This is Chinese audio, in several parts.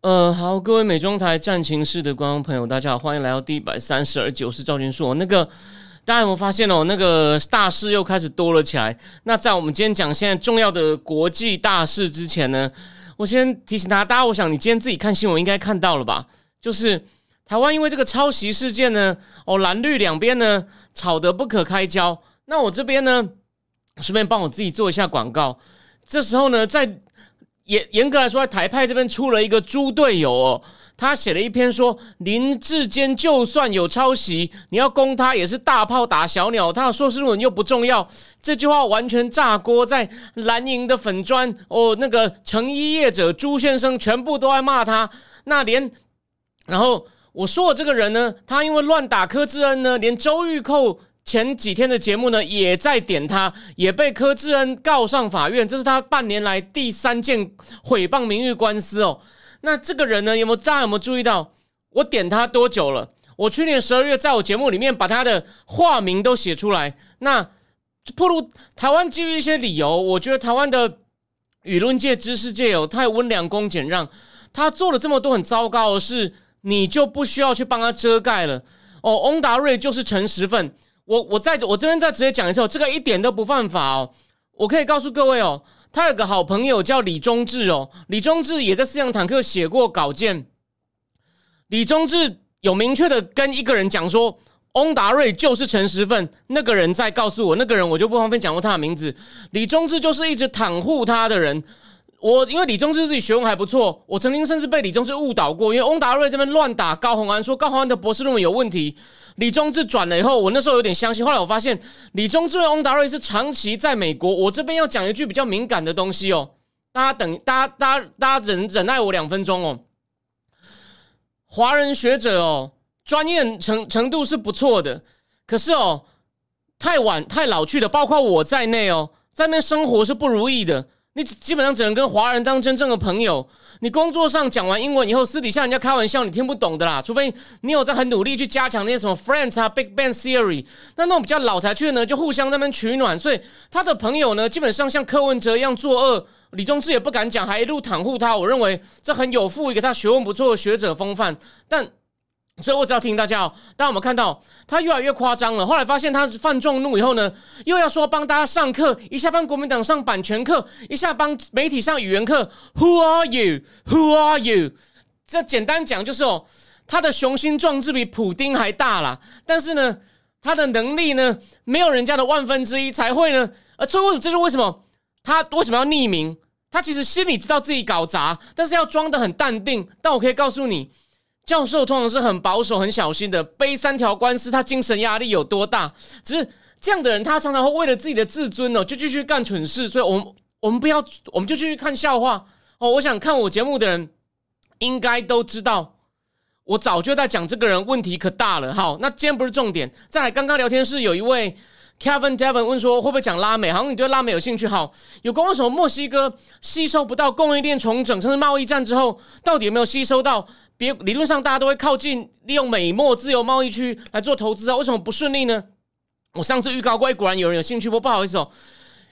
呃，好，各位美妆台战情室的观众朋友，大家好，欢迎来到第一百三十二集，我是赵军硕。那个大家有没有发现哦？那个大事又开始多了起来。那在我们今天讲现在重要的国际大事之前呢，我先提醒大家，大家，我想你今天自己看新闻应该看到了吧？就是台湾因为这个抄袭事件呢，哦，蓝绿两边呢吵得不可开交。那我这边呢，顺便帮我自己做一下广告。这时候呢，在严严格来说，台派这边出了一个猪队友哦，他写了一篇说林志坚就算有抄袭，你要攻他也是大炮打小鸟，他的硕士论文又不重要，这句话完全炸锅，在蓝营的粉砖哦，那个成衣业者朱先生全部都在骂他，那连然后我说我这个人呢，他因为乱打柯志恩呢，连周玉蔻。前几天的节目呢，也在点他，也被柯志恩告上法院，这是他半年来第三件毁谤名誉官司哦。那这个人呢，有没有大家有没有注意到？我点他多久了？我去年十二月在我节目里面把他的化名都写出来。那不如台湾基于一些理由，我觉得台湾的舆论界、知识界有太温良恭俭让，他做了这么多很糟糕的事，你就不需要去帮他遮盖了哦。翁达瑞就是陈时奋。我我在我这边再直接讲一次哦，这个一点都不犯法哦。我可以告诉各位哦，他有个好朋友叫李忠志哦，李忠志也在四辆坦克写过稿件。李忠志有明确的跟一个人讲说，翁达瑞就是陈时奋，那个人在告诉我，那个人我就不方便讲过他的名字。李忠志就是一直袒护他的人。我因为李宗志自己学问还不错，我曾经甚至被李宗志误导过，因为翁达瑞这边乱打高鸿安，说高鸿安的博士论文有问题。李宗志转了以后，我那时候有点相信，后来我发现李宗志和翁达瑞是长期在美国。我这边要讲一句比较敏感的东西哦，大家等，大家大家大家忍忍耐我两分钟哦。华人学者哦，专业程程度是不错的，可是哦，太晚太老去的，包括我在内哦，在那边生活是不如意的。你基本上只能跟华人当真正的朋友。你工作上讲完英文以后，私底下人家开玩笑，你听不懂的啦。除非你有在很努力去加强那些什么 Friends 啊、Big Bang Theory，那那种比较老才去的呢，就互相那边取暖。所以他的朋友呢，基本上像柯文哲一样作恶，李宗志也不敢讲，还一路袒护他。我认为这很有负一个他学问不错的学者风范，但。所以我只要提醒大家哦，当我们看到他越来越夸张了，后来发现他犯众怒以后呢，又要说帮大家上课，一下帮国民党上版权课，一下帮媒体上语言课。Who are you? Who are you? 这简单讲就是哦，他的雄心壮志比普丁还大啦。但是呢，他的能力呢，没有人家的万分之一才会呢。呃，所以为什么这是为什么他为什么要匿名？他其实心里知道自己搞砸，但是要装的很淡定。但我可以告诉你。教授通常是很保守、很小心的，背三条官司，他精神压力有多大？只是这样的人，他常常会为了自己的自尊哦，就继续干蠢事。所以，我们我们不要，我们就继续看笑话哦。我想看我节目的人应该都知道，我早就在讲这个人问题可大了。好，那今天不是重点。再来，刚刚聊天室有一位 Kevin Devon 问说，会不会讲拉美？好像你对拉美有兴趣。好，有关为什么墨西哥吸收不到供应链重整，甚至贸易战之后，到底有没有吸收到？别理论上大家都会靠近利用美墨自由贸易区来做投资啊，为什么不顺利呢？我上次预告过，果然有人有兴趣不？不好意思哦，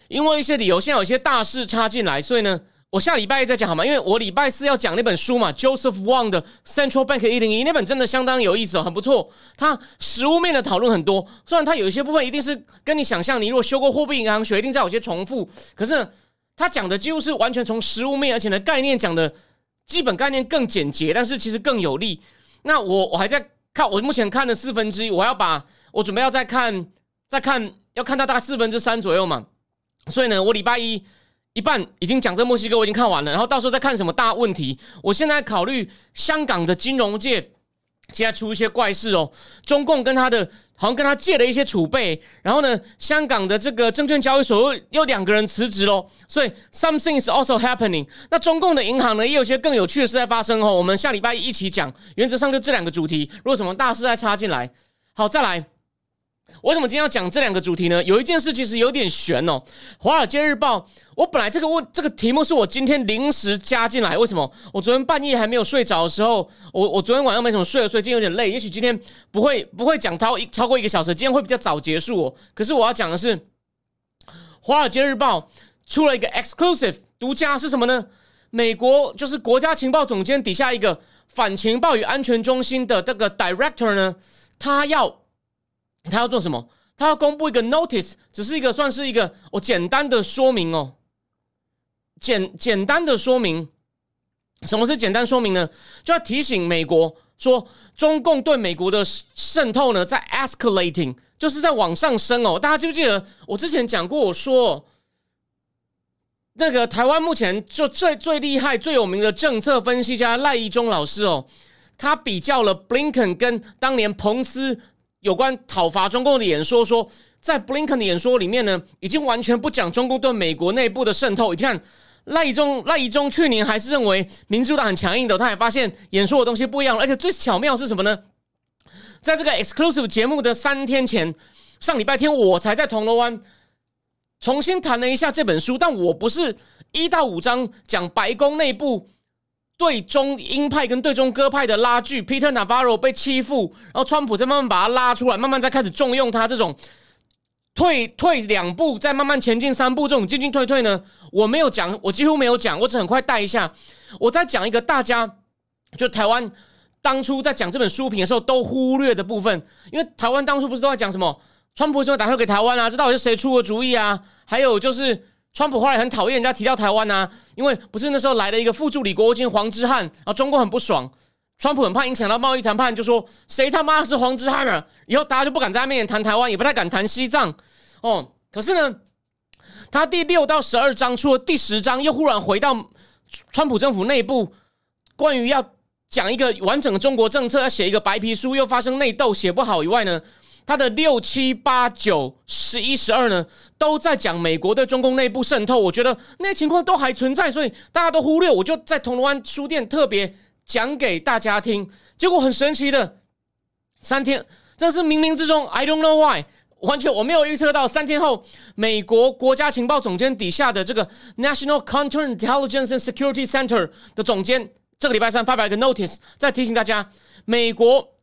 因为一些理由，现在有一些大事插进来，所以呢，我下礼拜一再讲好吗？因为我礼拜四要讲那本书嘛，Joseph Wang 的 Central Bank 一零一那本真的相当有意思哦，很不错。它实物面的讨论很多，虽然它有一些部分一定是跟你想象，你如果修过货币银行学，一定在有些重复，可是他讲的几乎是完全从实物面，而且呢概念讲的。基本概念更简洁，但是其实更有利。那我我还在看，我目前看了四分之一，我要把我准备要再看，再看要看到大概四分之三左右嘛。所以呢，我礼拜一一半已经讲这墨西哥，我已经看完了，然后到时候再看什么大问题。我现在考虑香港的金融界现在出一些怪事哦，中共跟他的好像跟他借了一些储备，然后呢，香港的这个证券交易所又又两个人辞职喽，所以 something is also happening。那中共的银行呢，也有些更有趣的事在发生哦。我们下礼拜一起讲，原则上就这两个主题。如果什么大事再插进来，好，再来。为什么今天要讲这两个主题呢？有一件事其实有点悬哦，《华尔街日报》。我本来这个问这个题目是我今天临时加进来。为什么？我昨天半夜还没有睡着的时候，我我昨天晚上没什么睡，所以今天有点累。也许今天不会不会讲超一超过一个小时，今天会比较早结束。哦。可是我要讲的是，《华尔街日报》出了一个 exclusive 独家是什么呢？美国就是国家情报总监底下一个反情报与安全中心的这个 director 呢，他要。他要做什么？他要公布一个 notice，只是一个算是一个我简单的说明哦，简简单的说明。什么是简单说明呢？就要提醒美国说，中共对美国的渗透呢，在 escalating，就是在往上升哦。大家记不记得我之前讲过？我说那个台湾目前就最最厉害、最有名的政策分析家赖义忠老师哦，他比较了 Blinken 跟当年彭斯。有关讨伐中共的演说，说在布林肯的演说里面呢，已经完全不讲中共对美国内部的渗透。你看赖以中，赖以中去年还是认为民主党很强硬的，他也发现演说的东西不一样。而且最巧妙是什么呢？在这个 exclusive 节目的三天前，上礼拜天我才在铜锣湾重新谈了一下这本书，但我不是一到五章讲白宫内部。对中鹰派跟对中鸽派的拉锯，Peter Navarro 被欺负，然后川普再慢慢把他拉出来，慢慢再开始重用他这种退退两步再慢慢前进三步这种进进退退呢，我没有讲，我几乎没有讲，我只很快带一下，我再讲一个大家就台湾当初在讲这本书评的时候都忽略的部分，因为台湾当初不是都在讲什么川普什么打票给台湾啊，这到底是谁出的主意啊？还有就是。川普后来很讨厌人家提到台湾呐，因为不是那时候来了一个副助理国务卿黄之汉，然后中国很不爽，川普很怕影响到贸易谈判，就说谁他妈是黄之汉啊？以后大家就不敢在他面前谈台湾，也不太敢谈西藏哦。可是呢，他第六到十二章出了第十章，又忽然回到川普政府内部，关于要讲一个完整的中国政策，要写一个白皮书，又发生内斗，写不好以外呢。他的六七八九十一十二呢，都在讲美国对中共内部渗透。我觉得那些情况都还存在，所以大家都忽略。我就在铜锣湾书店特别讲给大家听。结果很神奇的，三天，这是冥冥之中，I don't know why，完全我没有预测到。三天后，美国国家情报总监底下的这个 National Counterintelligence and Security Center 的总监，这个礼拜三发表一个 notice，在提醒大家，美国。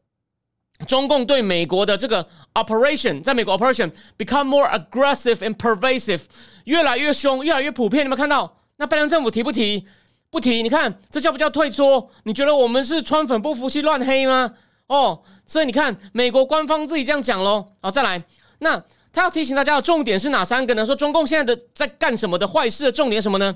中共对美国的这个 operation，在美国 operation become more aggressive and pervasive，越来越凶，越来越普遍。你们看到？那拜登政府提不提？不提。你看，这叫不叫退缩？你觉得我们是川粉不服气乱黑吗？哦，所以你看，美国官方自己这样讲喽。好，再来。那他要提醒大家的重点是哪三个呢？说中共现在的在干什么的坏事的重点什么呢？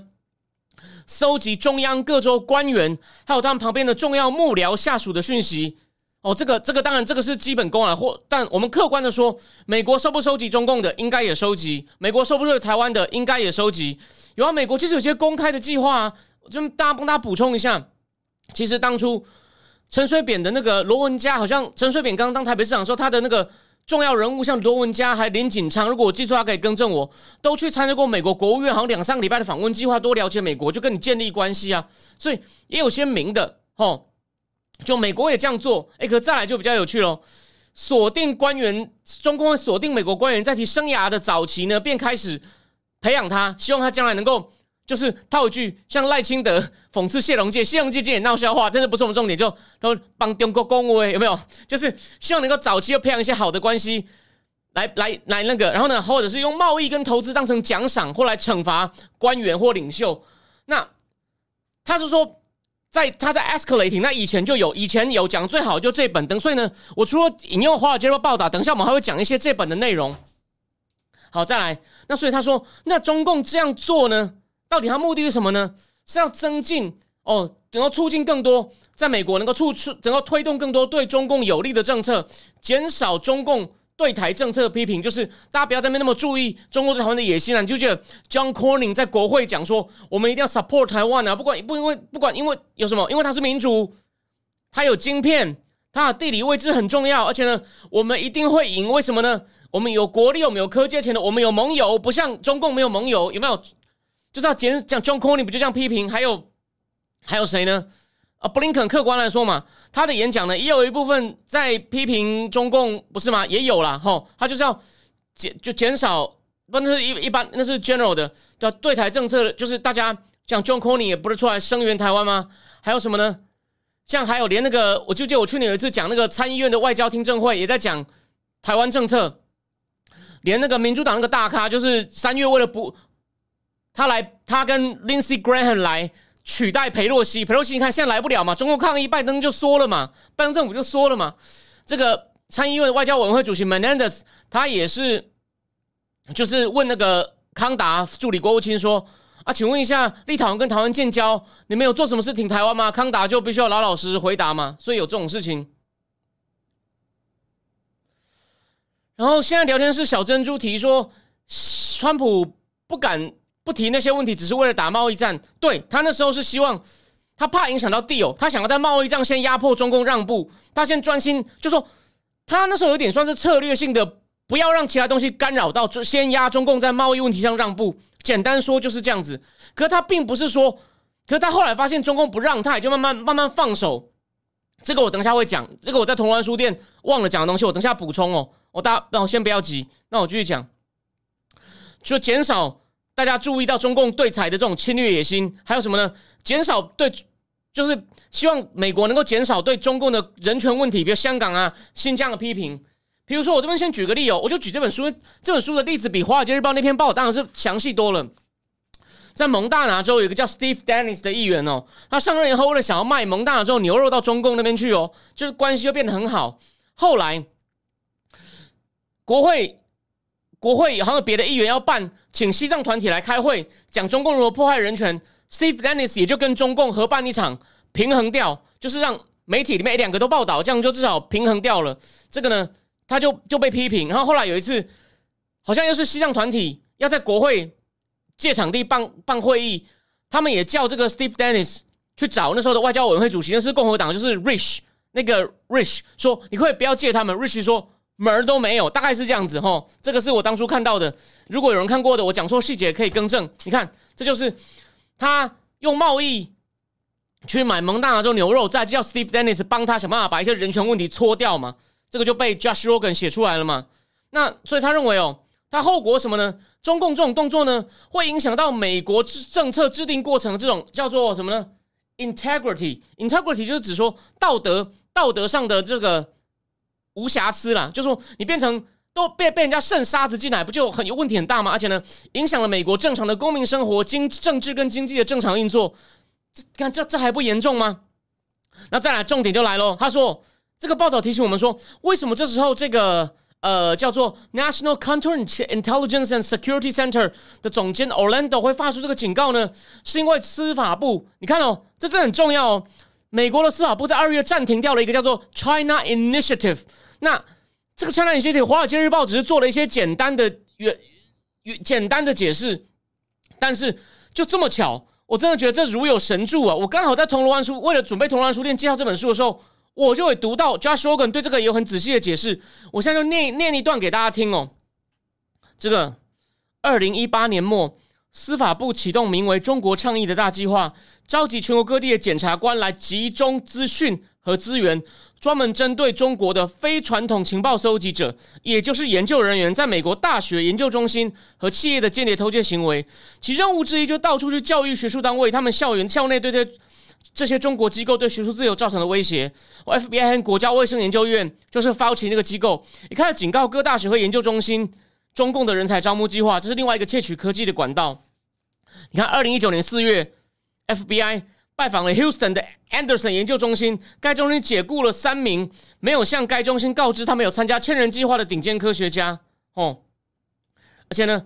搜集中央各州官员还有他们旁边的重要幕僚下属的讯息。哦，这个这个当然这个是基本功啊，或但我们客观的说，美国收不收集中共的，应该也收集；美国收不收台湾的，应该也收集。有啊，美国其实有些公开的计划啊，就大家帮大家补充一下。其实当初陈水扁的那个罗文佳，好像陈水扁刚当台北市长时候，他的那个重要人物，像罗文佳还林锦昌，如果我记错，他可以更正我，都去参加过美国国务院好像两三个礼拜的访问计划，多了解美国，就跟你建立关系啊。所以也有些明的，哦。就美国也这样做，哎，可再来就比较有趣喽。锁定官员，中共锁定美国官员，在其生涯的早期呢，便开始培养他，希望他将来能够，就是套一句像赖清德讽刺谢龙介，谢龙介也闹笑话，但是不是我们重点，就都帮中国恭维有没有？就是希望能够早期要培养一些好的关系，来来来那个，然后呢，或者是用贸易跟投资当成奖赏，或来惩罚官员或领袖。那他是说。在他在 escalating，那以前就有，以前有讲最好就这本等，所以呢，我除了引用华尔街日报报道，等一下我们还会讲一些这本的内容。好，再来，那所以他说，那中共这样做呢，到底他目的是什么呢？是要增进哦，能够促进更多在美国能够促出，能够推动更多对中共有利的政策，减少中共。对台政策的批评，就是大家不要在那边那么注意中国对台湾的野心啊！你就觉得 John Corning 在国会讲说，我们一定要 support 台湾啊！不管不因为不管因为有什么，因为它是民主，它有晶片，它的地理位置很重要，而且呢，我们一定会赢。为什么呢？我们有国力，我们有科技，前的，我们有盟友，不像中共没有盟友，有没有？就是要减讲 John Cornyn 不就这样批评？还有还有谁呢？啊，布林肯客观来说嘛，他的演讲呢也有一部分在批评中共，不是吗？也有啦，吼，他就是要减就减少，不那是一一般那是 general 的的对台政策，就是大家讲 John Cony 也不是出来声援台湾吗？还有什么呢？像还有连那个，我就记得我去年有一次讲那个参议院的外交听证会，也在讲台湾政策，连那个民主党那个大咖，就是三月为了不他来，他跟 Lindsey Graham 来。取代佩洛西，佩洛西你看现在来不了嘛？中共抗议，拜登就说了嘛，拜登政府就说了嘛。这个参议院外交委员会主席 Menendez 他也是，就是问那个康达助理国务卿说啊，请问一下，立陶宛跟台湾建交，你们有做什么事挺台湾吗？康达就必须要老老实实回答嘛。所以有这种事情。然后现在聊天室小珍珠提说，川普不敢。不提那些问题，只是为了打贸易战。对他那时候是希望，他怕影响到地友，他想要在贸易战先压迫中共让步，他先专心，就说他那时候有点算是策略性的，不要让其他东西干扰到，就先压中共在贸易问题上让步。简单说就是这样子。可是他并不是说，可是他后来发现中共不让，他也就慢慢慢慢放手。这个我等下会讲，这个我在铜湾书店忘了讲的东西，我等下补充哦。我大，那我先不要急，那我继续讲，就减少。大家注意到中共对台的这种侵略野心，还有什么呢？减少对，就是希望美国能够减少对中共的人权问题，比如香港啊、新疆的批评。比如说，我这边先举个例哦，我就举这本书，这本书的例子比《华尔街日报》那篇报当然是详细多了。在蒙大拿州有一个叫 Steve Dennis 的议员哦，他上任以后为了想要卖蒙大拿州牛肉到中共那边去哦，就是关系就变得很好。后来国会。国会好像别的议员要办，请西藏团体来开会，讲中共如何破坏人权。Steve Dennis 也就跟中共合办一场平衡掉，就是让媒体里面两个都报道，这样就至少平衡掉了。这个呢，他就就被批评。然后后来有一次，好像又是西藏团体要在国会借场地办办会议，他们也叫这个 Steve Dennis 去找那时候的外交委员会主席，那是共和党，就是 Rich 那个 Rich 说，你可以不要借他们。Rich 说。门儿都没有，大概是这样子哈。这个是我当初看到的。如果有人看过的，我讲错细节可以更正。你看，这就是他用贸易去买蒙大拿州牛肉，再叫 Steve Dennis 帮他想办法把一些人权问题搓掉嘛。这个就被 Josh Rogan 写出来了嘛。那所以他认为哦，他后果什么呢？中共这种动作呢，会影响到美国制政策制定过程的这种叫做什么呢？Integrity，Integrity 就是指说道德道德上的这个。无瑕疵啦，就说你变成都被被人家渗沙子进来，不就很有问题很大吗？而且呢，影响了美国正常的公民生活、经政治跟经济的正常运作。这看这这还不严重吗？那再来重点就来喽。他说，这个报道提醒我们说，为什么这时候这个呃叫做 National Counterintelligence and Security Center 的总监 Orlando 会发出这个警告呢？是因为司法部，你看哦，这这很重要哦。美国的司法部在二月暂停掉了一个叫做 China Initiative。那这个《China Initiative》，《华尔街日报》只是做了一些简单的、原、简单的解释，但是就这么巧，我真的觉得这如有神助啊！我刚好在铜锣湾书，为了准备铜锣湾书店介绍这本书的时候，我就会读到 Josh Rogan 对这个有很仔细的解释。我现在就念念一段给大家听哦。这个二零一八年末，司法部启动名为“中国倡议”的大计划，召集全国各地的检察官来集中资讯和资源。专门针对中国的非传统情报搜集者，也就是研究人员，在美国大学研究中心和企业的间谍偷窃行为，其任务之一就到处去教育学术单位，他们校园校内对这这些中国机构对学术自由造成的威胁。FBI 和国家卫生研究院就是 Fauci 那个机构，也开始警告各大学和研究中心，中共的人才招募计划，这是另外一个窃取科技的管道。你看，二零一九年四月，FBI。拜访了 Houston 的 Anderson 研究中心，该中心解雇了三名没有向该中心告知他们有参加千人计划的顶尖科学家。哦，而且呢，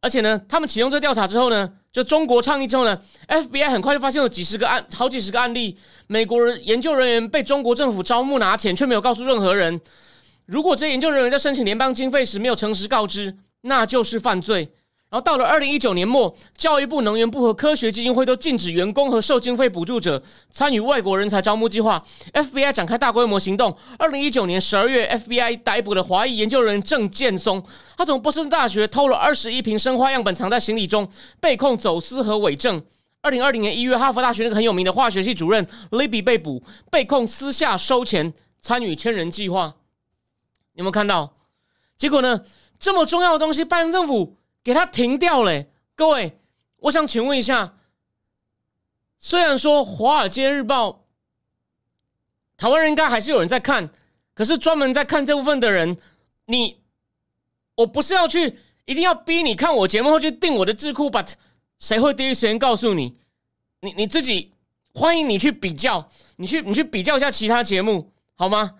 而且呢，他们启用这调查之后呢，就中国倡议之后呢，FBI 很快就发现了几十个案，好几十个案例，美国人研究人员被中国政府招募拿钱，却没有告诉任何人。如果这些研究人员在申请联邦经费时没有诚实告知，那就是犯罪。然后到了二零一九年末，教育部、能源部和科学基金会都禁止员工和受经费补助者参与外国人才招募计划。FBI 展开大规模行动。二零一九年十二月，FBI 逮捕了华裔研究人员郑建松，他从波士顿大学偷了二十一瓶生化样本藏在行李中，被控走私和伪证。二零二零年一月，哈佛大学那个很有名的化学系主任 Libby 被捕，被控私下收钱参与千人计划。有没有看到？结果呢？这么重要的东西，拜登政府。给他停掉了，各位，我想请问一下，虽然说《华尔街日报》台湾人应该还是有人在看，可是专门在看这部分的人，你我不是要去一定要逼你看我节目或去订我的智库，but 谁会第一时间告诉你？你你自己欢迎你去比较，你去你去比较一下其他节目好吗？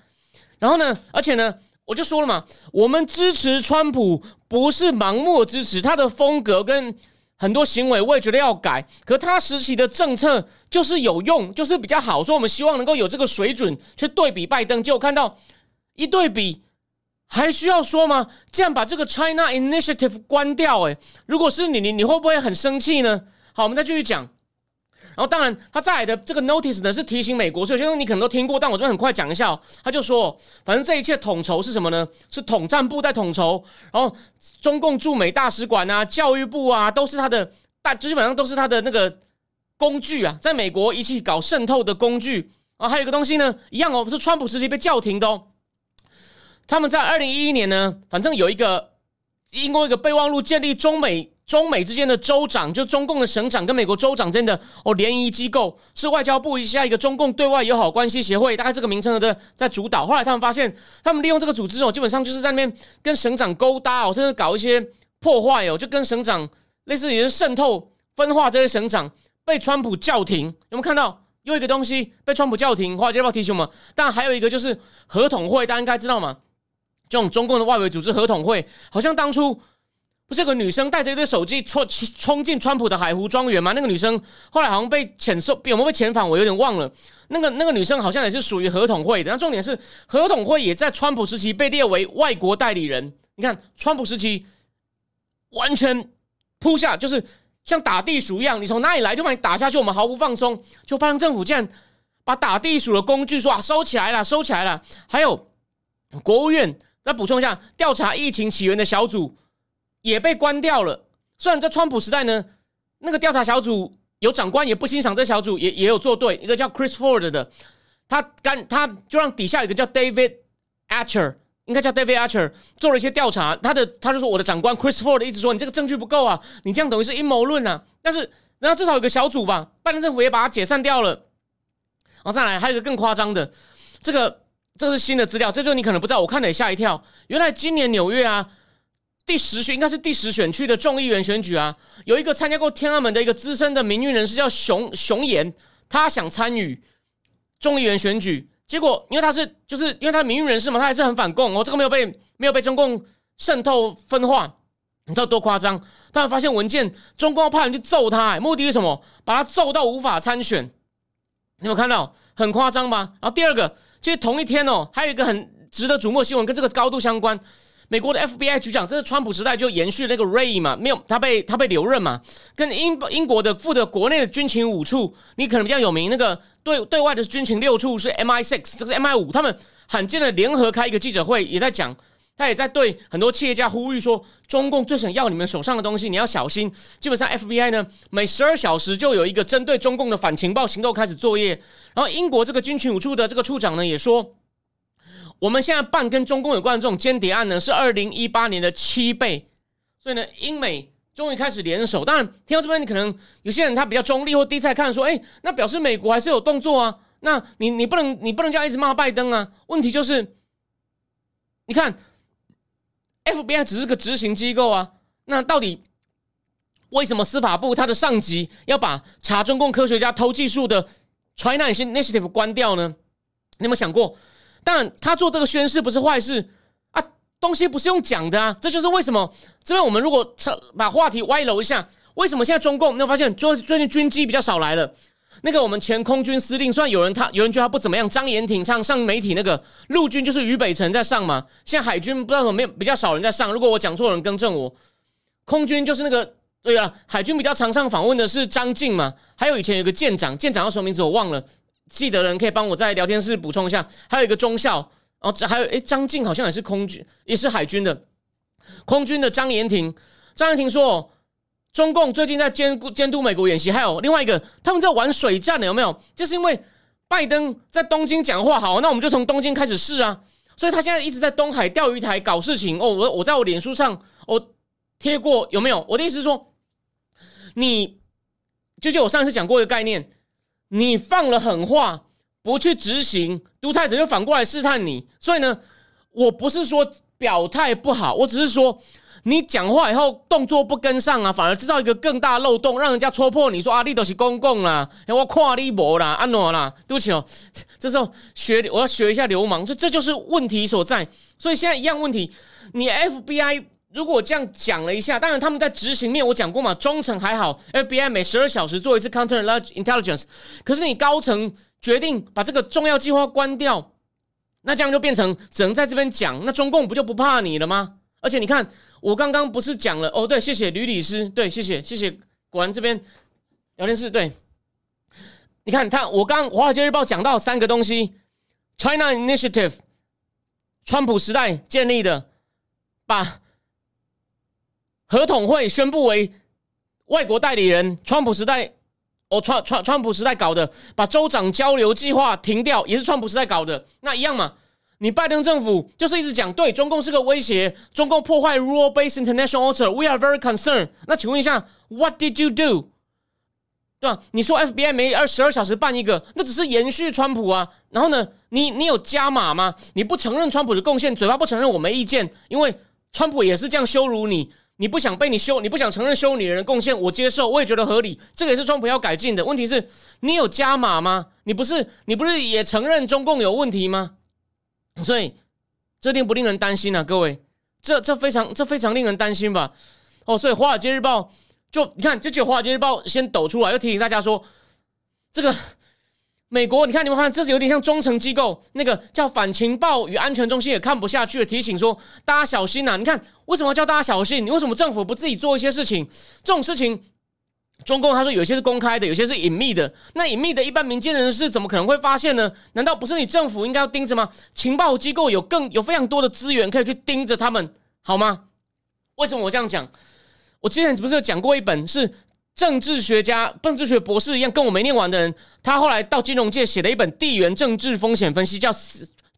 然后呢，而且呢。我就说了嘛，我们支持川普不是盲目支持他的风格跟很多行为，我也觉得要改。可他实习的政策就是有用，就是比较好，所以我们希望能够有这个水准去对比拜登。结果看到一对比，还需要说吗？这样把这个 China Initiative 关掉，诶，如果是你，你你会不会很生气呢？好，我们再继续讲。然后，当然，他再来的这个 notice 呢，是提醒美国，所以有些你可能都听过，但我这边很快讲一下哦。他就说，反正这一切统筹是什么呢？是统战部在统筹，然后中共驻美大使馆啊、教育部啊，都是他的大，基本上都是他的那个工具啊，在美国一起搞渗透的工具啊。还有一个东西呢，一样哦，是川普时期被叫停的哦。他们在二零一一年呢，反正有一个英国一个备忘录建立中美。中美之间的州长，就中共的省长跟美国州长之间的哦联谊机构，是外交部下一个中共对外友好关系协会，大概这个名称的在主导。后来他们发现，他们利用这个组织哦，基本上就是在那边跟省长勾搭哦，甚至搞一些破坏哦，就跟省长类似，也是渗透分化这些省长，被川普叫停。有没有看到又一个东西被川普叫停？华尔街报提醒我们，但还有一个就是合统会，大家应该知道吗？这种中共的外围组织合统会，好像当初。不是有个女生带着一堆手机冲冲进川普的海湖庄园吗？那个女生后来好像被遣送，有没有被遣返？我有点忘了。那个那个女生好像也是属于合统会的。那重点是，合统会也在川普时期被列为外国代理人。你看，川普时期完全扑下，就是像打地鼠一样，你从哪里来就把你打下去，我们毫不放松。就拜登政府竟然把打地鼠的工具说收起来了，收起来了。还有国务院再补充一下，调查疫情起源的小组。也被关掉了。虽然在川普时代呢，那个调查小组有长官也不欣赏这小组，也也有做对。一个叫 Chris Ford 的，他干他就让底下有个叫 David Archer，应该叫 David Archer 做了一些调查。他的他就说我的长官 Chris Ford 一直说你这个证据不够啊，你这样等于是阴谋论啊。但是然后至少有个小组吧，拜登政府也把它解散掉了。然后再来还有一个更夸张的，这个这是新的资料，这就你可能不知道，我看了也吓一跳。原来今年纽约啊。第十选应该是第十选区的众议员选举啊，有一个参加过天安门的一个资深的民运人士叫熊熊岩，他想参与众议员选举，结果因为他是就是因为他民运人士嘛，他还是很反共哦，这个没有被没有被中共渗透分化，你知道多夸张？他发现文件，中共要派人去揍他，目的是什么？把他揍到无法参选。你有看到很夸张吧？然后第二个，就是同一天哦，还有一个很值得瞩目新闻，跟这个高度相关。美国的 FBI 局长，这是川普时代就延续那个 Ray 嘛，没有他被他被留任嘛，跟英英国的负责国内的军情五处，你可能比较有名，那个对对外的军情六处是 MI six，这是 MI 五，他们罕见的联合开一个记者会，也在讲，他也在对很多企业家呼吁说，中共最想要你们手上的东西，你要小心。基本上 FBI 呢，每十二小时就有一个针对中共的反情报行动开始作业，然后英国这个军情五处的这个处长呢也说。我们现在办跟中共有关的这种间谍案呢，是二零一八年的七倍，所以呢，英美终于开始联手。当然，听到这边，你可能有些人他比较中立或低菜看，说，哎，那表示美国还是有动作啊。那你你不能你不能这样一直骂拜登啊。问题就是，你看，FBI 只是个执行机构啊，那到底为什么司法部他的上级要把查中共科学家偷技术的 China Initiative 关掉呢？你有没有想过？但他做这个宣誓不是坏事啊，东西不是用讲的啊，这就是为什么这边我们如果把话题歪楼一下，为什么现在中共没有发现最最近军机比较少来了？那个我们前空军司令，虽然有人他有人觉得他不怎么样，张延挺上上媒体那个陆军就是俞北辰在上嘛，现在海军不知道怎么没有比较少人在上，如果我讲错，人更正我。空军就是那个对啊，海军比较常上访问的是张静嘛，还有以前有个舰长，舰长叫什么名字我忘了，记得人可以帮我在聊天室补充一下。还有一个中校，哦，还有诶，张静好像也是空军，也是海军的，空军的张延廷，张延廷说，中共最近在监监督美国演习，还有另外一个，他们在玩水战的，有没有？就是因为拜登在东京讲话，好，那我们就从东京开始试啊。所以他现在一直在东海钓鱼台搞事情哦，我我在我脸书上我贴过有没有？我的意思是说，你就就我上次讲过一个概念，你放了狠话不去执行，独裁者就反过来试探你。所以呢，我不是说表态不好，我只是说。你讲话以后动作不跟上啊，反而制造一个更大漏洞，让人家戳破你说啊，你都是公共啦，我跨你博啦，安诺啦，对不起哦，这时候学我要学一下流氓，所以这就是问题所在。所以现在一样问题，你 FBI 如果这样讲了一下，当然他们在执行面我讲过嘛，中层还好，FBI 每十二小时做一次 counter intelligence，可是你高层决定把这个重要计划关掉，那这样就变成只能在这边讲，那中共不就不怕你了吗？而且你看。我刚刚不是讲了哦，对，谢谢吕律师，对，谢谢，谢谢。果然这边聊天室对，你看他，我刚《华尔街日报》讲到三个东西：China Initiative，川普时代建立的，把合统会宣布为外国代理人；川普时代，哦，川川川普时代搞的，把州长交流计划停掉，也是川普时代搞的，那一样嘛。你拜登政府就是一直讲对中共是个威胁，中共破坏 rule-based international order，we are very concerned。那请问一下，what did you do？对吧？你说 FBI 每二十二小时办一个，那只是延续川普啊。然后呢，你你有加码吗？你不承认川普的贡献，嘴巴不承认，我没意见，因为川普也是这样羞辱你。你不想被你羞，你不想承认羞辱你的人贡献，我接受，我也觉得合理。这个也是川普要改进的。问题是，你有加码吗？你不是你不是也承认中共有问题吗？所以这令不令人担心啊，各位，这这非常这非常令人担心吧？哦，所以《华尔街日报》就你看，就就《华尔街日报》先抖出来，又提醒大家说，这个美国，你看你们看，这是有点像中层机构那个叫反情报与安全中心也看不下去了，提醒说大家小心呐！你看为什么要叫大家小心？你为什么政府不自己做一些事情？这种事情。中共他说有些是公开的，有些是隐秘的。那隐秘的，一般民间人士怎么可能会发现呢？难道不是你政府应该要盯着吗？情报机构有更有非常多的资源可以去盯着他们，好吗？为什么我这样讲？我之前不是有讲过一本是政治学家、政治学博士一样跟我没念完的人，他后来到金融界写了一本地缘政治风险分析，叫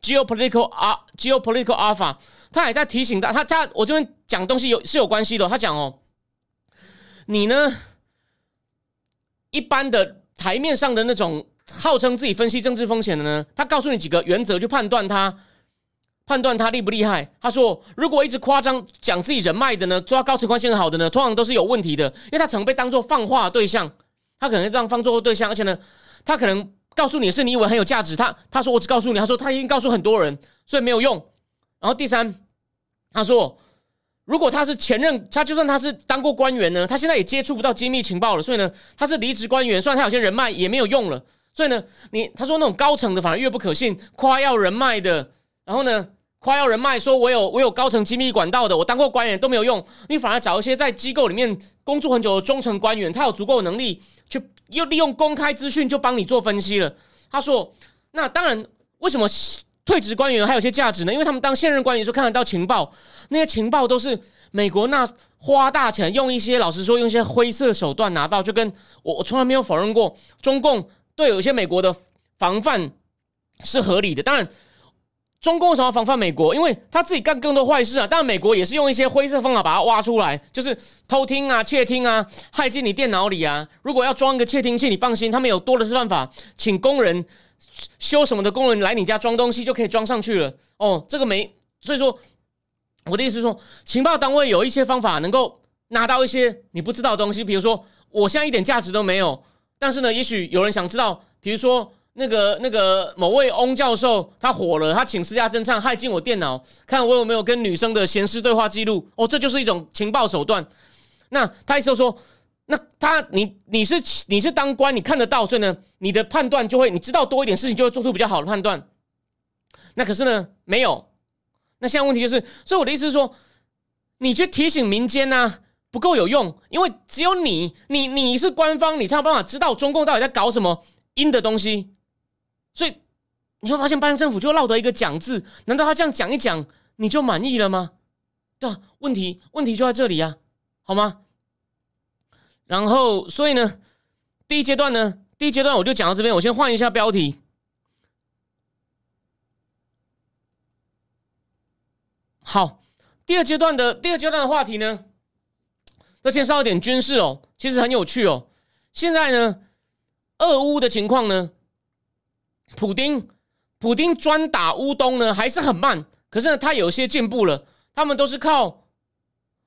Geopolitical 啊 Geopolitical Alpha。他还在提醒他，他他我这边讲东西有是有关系的。他讲哦，你呢？一般的台面上的那种号称自己分析政治风险的呢，他告诉你几个原则，去判断他判断他厉不厉害。他说，如果一直夸张讲自己人脉的呢，抓高层关系很好的呢，通常都是有问题的，因为他曾被当做放话对象，他可能这样放作对象，而且呢，他可能告诉你是你以为很有价值，他他说我只告诉你，他说他已经告诉很多人，所以没有用。然后第三，他说。如果他是前任，他就算他是当过官员呢，他现在也接触不到机密情报了。所以呢，他是离职官员，虽然他有些人脉也没有用了。所以呢，你他说那种高层的反而越不可信，夸耀人脉的，然后呢，夸耀人脉说我有我有高层机密管道的，我当过官员都没有用。你反而找一些在机构里面工作很久的中层官员，他有足够能力去又利用公开资讯就帮你做分析了。他说，那当然，为什么？退职官员还有些价值呢，因为他们当现任官员时候看得到情报，那些情报都是美国那花大钱用一些，老实说用一些灰色手段拿到，就跟我我从来没有否认过中共对有些美国的防范是合理的。当然，中共为什么要防范美国？因为他自己干更多坏事啊。但，美国也是用一些灰色方法把它挖出来，就是偷听啊、窃听啊、害进你电脑里啊。如果要装一个窃听器，你放心，他们有多的是办法，请工人。修什么的工人来你家装东西就可以装上去了哦，这个没，所以说我的意思是说，情报单位有一些方法能够拿到一些你不知道的东西，比如说我现在一点价值都没有，但是呢，也许有人想知道，比如说那个那个某位翁教授他火了，他请私家侦探害进我电脑，看我有没有跟女生的闲事对话记录，哦，这就是一种情报手段。那他意思说。那他，你你是你是当官，你看得到，所以呢，你的判断就会，你知道多一点事情，就会做出比较好的判断。那可是呢，没有。那现在问题就是，所以我的意思是说，你去提醒民间呐，不够有用，因为只有你，你你是官方，你才有办法知道中共到底在搞什么阴的东西。所以你会发现，拜登政府就落得一个讲字，难道他这样讲一讲你就满意了吗？对啊，问题问题就在这里啊，好吗？然后，所以呢，第一阶段呢，第一阶段我就讲到这边，我先换一下标题。好，第二阶段的第二阶段的话题呢？再介绍一点军事哦，其实很有趣哦。现在呢，俄乌的情况呢，普丁普丁专打乌东呢还是很慢，可是呢，他有些进步了。他们都是靠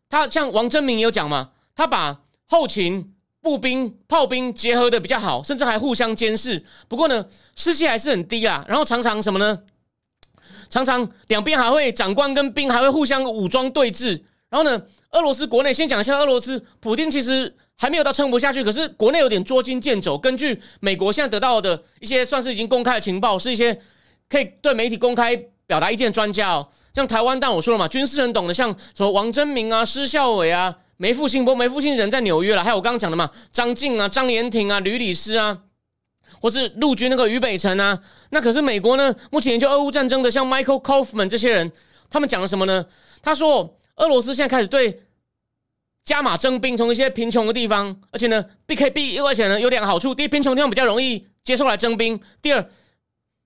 他，像王真明有讲嘛，他把后勤、步兵、炮兵结合的比较好，甚至还互相监视。不过呢，士气还是很低啊。然后常常什么呢？常常两边还会长官跟兵还会互相武装对峙。然后呢？俄罗斯国内先讲一下，俄罗斯普京其实还没有到撑不下去，可是国内有点捉襟见肘。根据美国现在得到的一些算是已经公开的情报，是一些可以对媒体公开表达意见专家哦，像台湾，但我说了嘛，军事很懂的，像什么王真明啊、施孝伟啊、梅复兴，不梅复兴人在纽约了，还有我刚刚讲的嘛，张静啊、张延廷啊、吕礼师啊，或是陆军那个于北辰啊，那可是美国呢，目前研究俄乌战争的，像 Michael Kaufman 这些人，他们讲了什么呢？他说。俄罗斯现在开始对加码征兵，从一些贫穷的地方，而且呢，BKB，而且呢有两个好处：第一，贫穷地方比较容易接受来征兵；第二，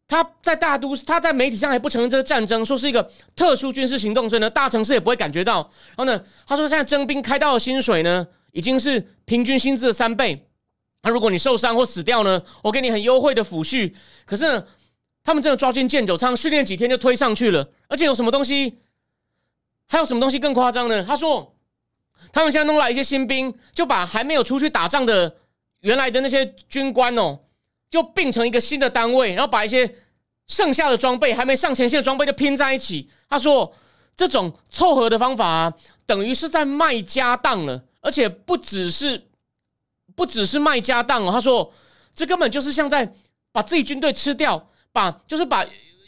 他在大都市，他在媒体上还不承认这个战争，说是一个特殊军事行动，所以呢，大城市也不会感觉到。然后呢，他说现在征兵开到的薪水呢，已经是平均薪资的三倍。那如果你受伤或死掉呢，我给你很优惠的抚恤。可是呢，他们真的抓进剑走仓，训练几天就推上去了，而且有什么东西？还有什么东西更夸张呢？他说，他们现在弄来一些新兵，就把还没有出去打仗的原来的那些军官哦，就并成一个新的单位，然后把一些剩下的装备还没上前线的装备就拼在一起。他说，这种凑合的方法，等于是在卖家当了，而且不只是不只是卖家当哦。他说，这根本就是像在把自己军队吃掉，把就是把。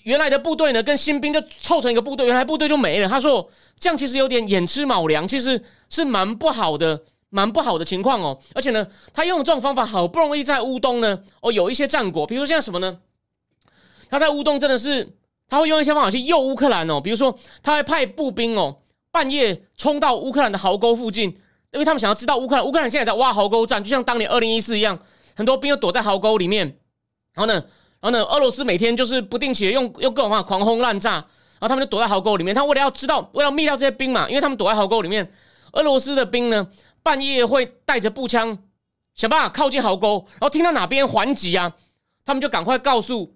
原来的部队呢，跟新兵就凑成一个部队，原来部队就没了。他说这样其实有点寅吃卯粮，其实是蛮不好的，蛮不好的情况哦。而且呢，他用这种方法，好不容易在乌东呢，哦，有一些战果，比如说现在什么呢？他在乌东真的是，他会用一些方法去诱乌克兰哦，比如说他会派步兵哦，半夜冲到乌克兰的壕沟附近，因为他们想要知道乌克兰，乌克兰现在在挖壕沟战，就像当年二零一四一样，很多兵又躲在壕沟里面，然后呢？然后呢，俄罗斯每天就是不定期的用用各种方法狂轰滥炸，然后他们就躲在壕沟里面。他为了要知道，为了灭掉这些兵嘛，因为他们躲在壕沟里面，俄罗斯的兵呢，半夜会带着步枪想办法靠近壕沟，然后听到哪边还击啊，他们就赶快告诉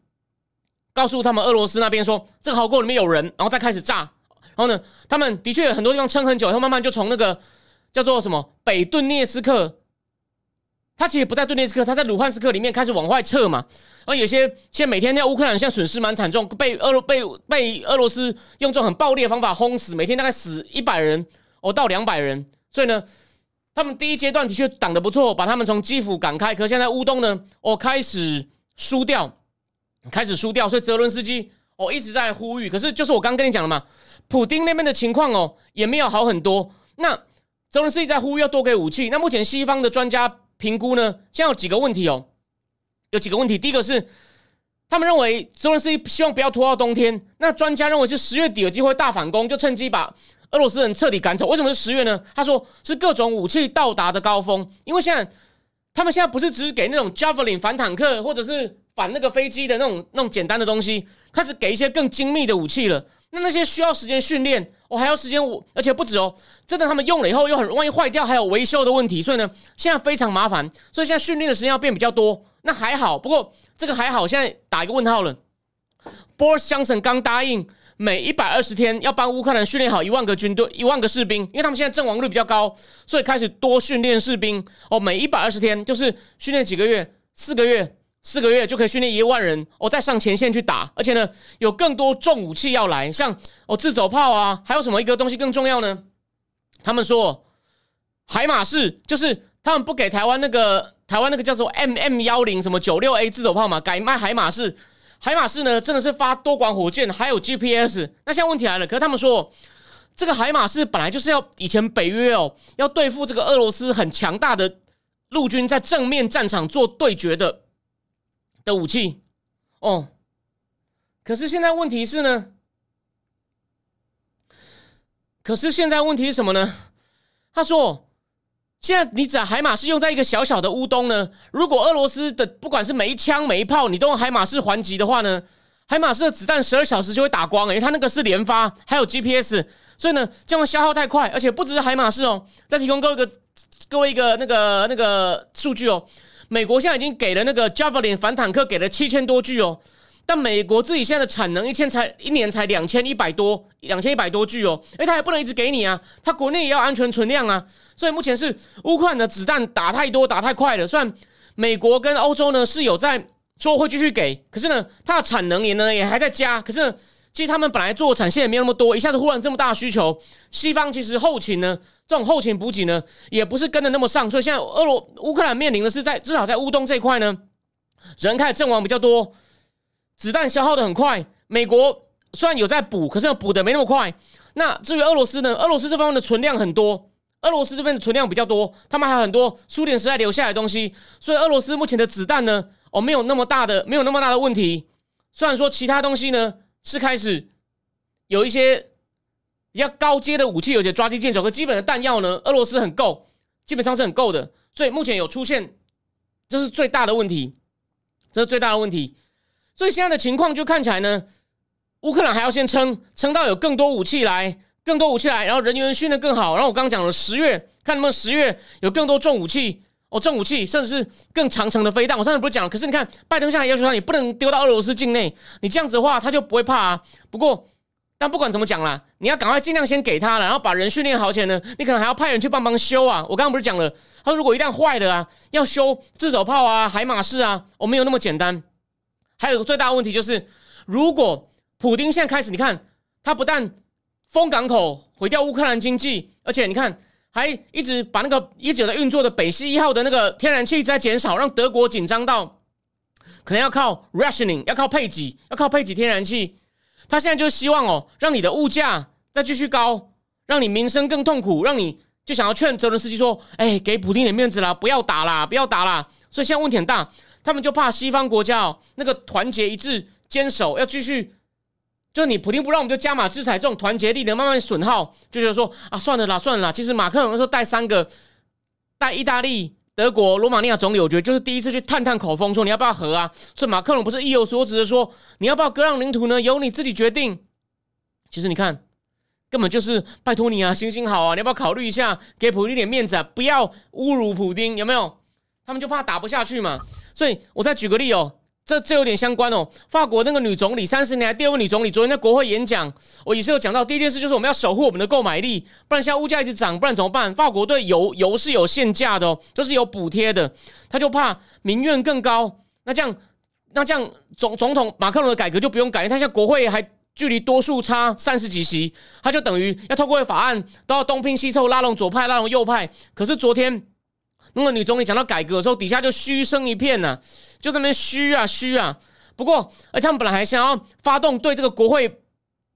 告诉他们俄罗斯那边说，这个壕沟里面有人，然后再开始炸。然后呢，他们的确很多地方撑很久，然后慢慢就从那个叫做什么北顿涅斯克。他其实不在顿涅斯克，他在卢汉斯克里面开始往外撤嘛。然后有些现在每天那乌克兰现在损失蛮惨重，被俄罗被被俄罗斯用这种很暴力的方法轰死，每天大概死一百人哦到两百人。所以呢，他们第一阶段的确挡得不错，把他们从基辅赶开。可现在乌东呢，哦开始输掉，开始输掉。所以泽伦斯基哦一直在呼吁，可是就是我刚跟你讲了嘛，普丁那边的情况哦也没有好很多。那泽伦斯基在呼吁要多给武器。那目前西方的专家。评估呢？现在有几个问题哦，有几个问题。第一个是，他们认为泽伦斯基希望不要拖到冬天。那专家认为是十月底有机会大反攻，就趁机把俄罗斯人彻底赶走。为什么是十月呢？他说是各种武器到达的高峰，因为现在他们现在不是只是给那种 Javelin 反坦克或者是反那个飞机的那种那种简单的东西，开始给一些更精密的武器了。那那些需要时间训练。我还要时间，我而且不止哦，真的他们用了以后又很万一坏掉，还有维修的问题，所以呢，现在非常麻烦，所以现在训练的时间要变比较多。那还好，不过这个还好，现在打一个问号了。Boris Johnson 刚答应每一百二十天要帮乌克兰训练好一万个军队、一万个士兵，因为他们现在阵亡率比较高，所以开始多训练士兵哦。每一百二十天就是训练几个月，四个月。四个月就可以训练一万人，哦，再上前线去打，而且呢，有更多重武器要来，像哦自走炮啊，还有什么一个东西更重要呢？他们说海马式，就是他们不给台湾那个台湾那个叫做 M M 幺零什么九六 A 自走炮嘛，改卖海马式。海马式呢，真的是发多管火箭，还有 G P S。那现在问题来了，可是他们说这个海马士本来就是要以前北约哦要对付这个俄罗斯很强大的陆军在正面战场做对决的的武器哦。可是现在问题是呢？可是现在问题是什么呢？他说：“现在你只要海马斯用在一个小小的乌东呢，如果俄罗斯的不管是每一枪每一炮，你都用海马斯还击的话呢，海马斯的子弹十二小时就会打光，因为它那个是连发，还有 GPS，所以呢，这样消耗太快，而且不只是海马斯哦。再提供各位个各位一个那个那个数据哦，美国现在已经给了那个 Javelin 反坦克给了七千多具哦。”但美国自己现在的产能一千才一年才两千一百多两千一百多具哦，哎，他也不能一直给你啊，他国内也要安全存量啊，所以目前是乌克兰的子弹打太多打太快了，虽然美国跟欧洲呢是有在说会继续给，可是呢，它的产能也呢也还在加，可是其实他们本来做产线也没有那么多，一下子忽然这么大需求，西方其实后勤呢这种后勤补给呢也不是跟的那么上，所以现在俄罗乌克兰面临的是在至少在乌东这一块呢，人开始阵亡比较多。子弹消耗的很快，美国虽然有在补，可是补的没那么快。那至于俄罗斯呢？俄罗斯这方面的存量很多，俄罗斯这边的存量比较多，他们还有很多苏联时代留下来的东西，所以俄罗斯目前的子弹呢，哦，没有那么大的，没有那么大的问题。虽然说其他东西呢是开始有一些比较高阶的武器，有些抓击箭手，可基本的弹药呢，俄罗斯很够，基本上是很够的。所以目前有出现，这是最大的问题，这是最大的问题。所以现在的情况就看起来呢，乌克兰还要先撑撑到有更多武器来，更多武器来，然后人员训练更好。然后我刚刚讲了十月，看能不能十月有更多重武器哦，重武器甚至是更长程的飞弹。我上次不是讲了？可是你看，拜登现在要求他，你不能丢到俄罗斯境内，你这样子的话，他就不会怕啊。不过，但不管怎么讲啦，你要赶快尽量先给他了，然后把人训练好起来呢，你可能还要派人去帮忙修啊。我刚刚不是讲了，他说如果一旦坏了啊，要修自走炮啊、海马式啊，我没有那么简单。还有个最大的问题就是，如果普京现在开始，你看他不但封港口毁掉乌克兰经济，而且你看还一直把那个一直在运作的北溪一号的那个天然气一直在减少，让德国紧张到可能要靠 rationing，要靠配给，要靠配给天然气。他现在就是希望哦，让你的物价再继续高，让你民生更痛苦，让你就想要劝泽伦斯基说：“哎，给普京点面子啦，不要打啦，不要打啦。”所以现在问题很大。他们就怕西方国家哦，那个团结一致、坚守，要继续，就你普京不让，我们就加码制裁，这种团结力的慢慢损耗，就觉得说啊，算了啦，算了啦。其实马克龙说带三个，带意大利、德国、罗马尼亚总理，我觉得就是第一次去探探口风，说你要不要和啊？所以马克龙不是意有所指的说，你要不要割让领土呢？由你自己决定。其实你看，根本就是拜托你啊，行行好啊，你要不要考虑一下，给普京点面子啊？不要侮辱普京，有没有？他们就怕打不下去嘛。所以我再举个例哦，这这有点相关哦。法国那个女总理，三十年来第二位女总理，昨天在国会演讲，我也是有讲到，第一件事就是我们要守护我们的购买力，不然现在物价一直涨，不然怎么办？法国对油油是有限价的哦，都是有补贴的，他就怕民怨更高。那这样，那这样总总统马克龙的改革就不用改，他现在国会还距离多数差三十几席，他就等于要透过法案都要东拼西凑，拉拢左派，拉拢右派。可是昨天。那个女总理讲到改革的时候，底下就嘘声一片呢，就那边嘘啊嘘啊。不过，而他们本来还想要发动对这个国会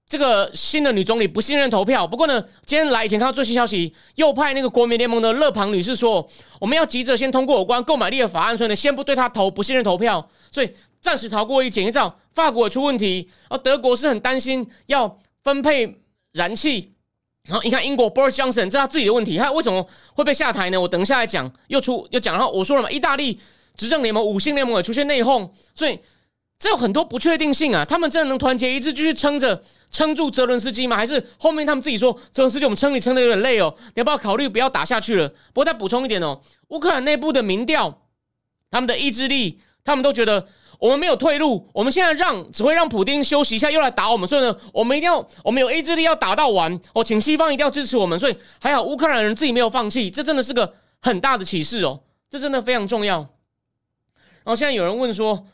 这个新的女总理不信任投票。不过呢，今天来以前看到最新消息，右派那个国民联盟的勒庞女士说，我们要急着先通过有关购买力的法案，所以呢，先不对他投不信任投票，所以暂时逃过一检。照法国出问题，而德国是很担心要分配燃气。然后你看英国 Boris Johnson，这是他自己的问题，他为什么会被下台呢？我等一下来讲，又出又讲。然后我说了嘛，意大利执政联盟五星联盟也出现内讧，所以这有很多不确定性啊。他们真的能团结一致继续撑着撑住泽伦斯基吗？还是后面他们自己说泽伦斯基我们撑你撑的有点累哦，你要不要考虑不要打下去了？不过再补充一点哦，乌克兰内部的民调，他们的意志力，他们都觉得。我们没有退路，我们现在让只会让普丁休息一下，又来打我们，所以呢，我们一定要，我们有意志力要打到完哦，请西方一定要支持我们，所以还好乌克兰人自己没有放弃，这真的是个很大的启示哦，这真的非常重要。然后现在有人问说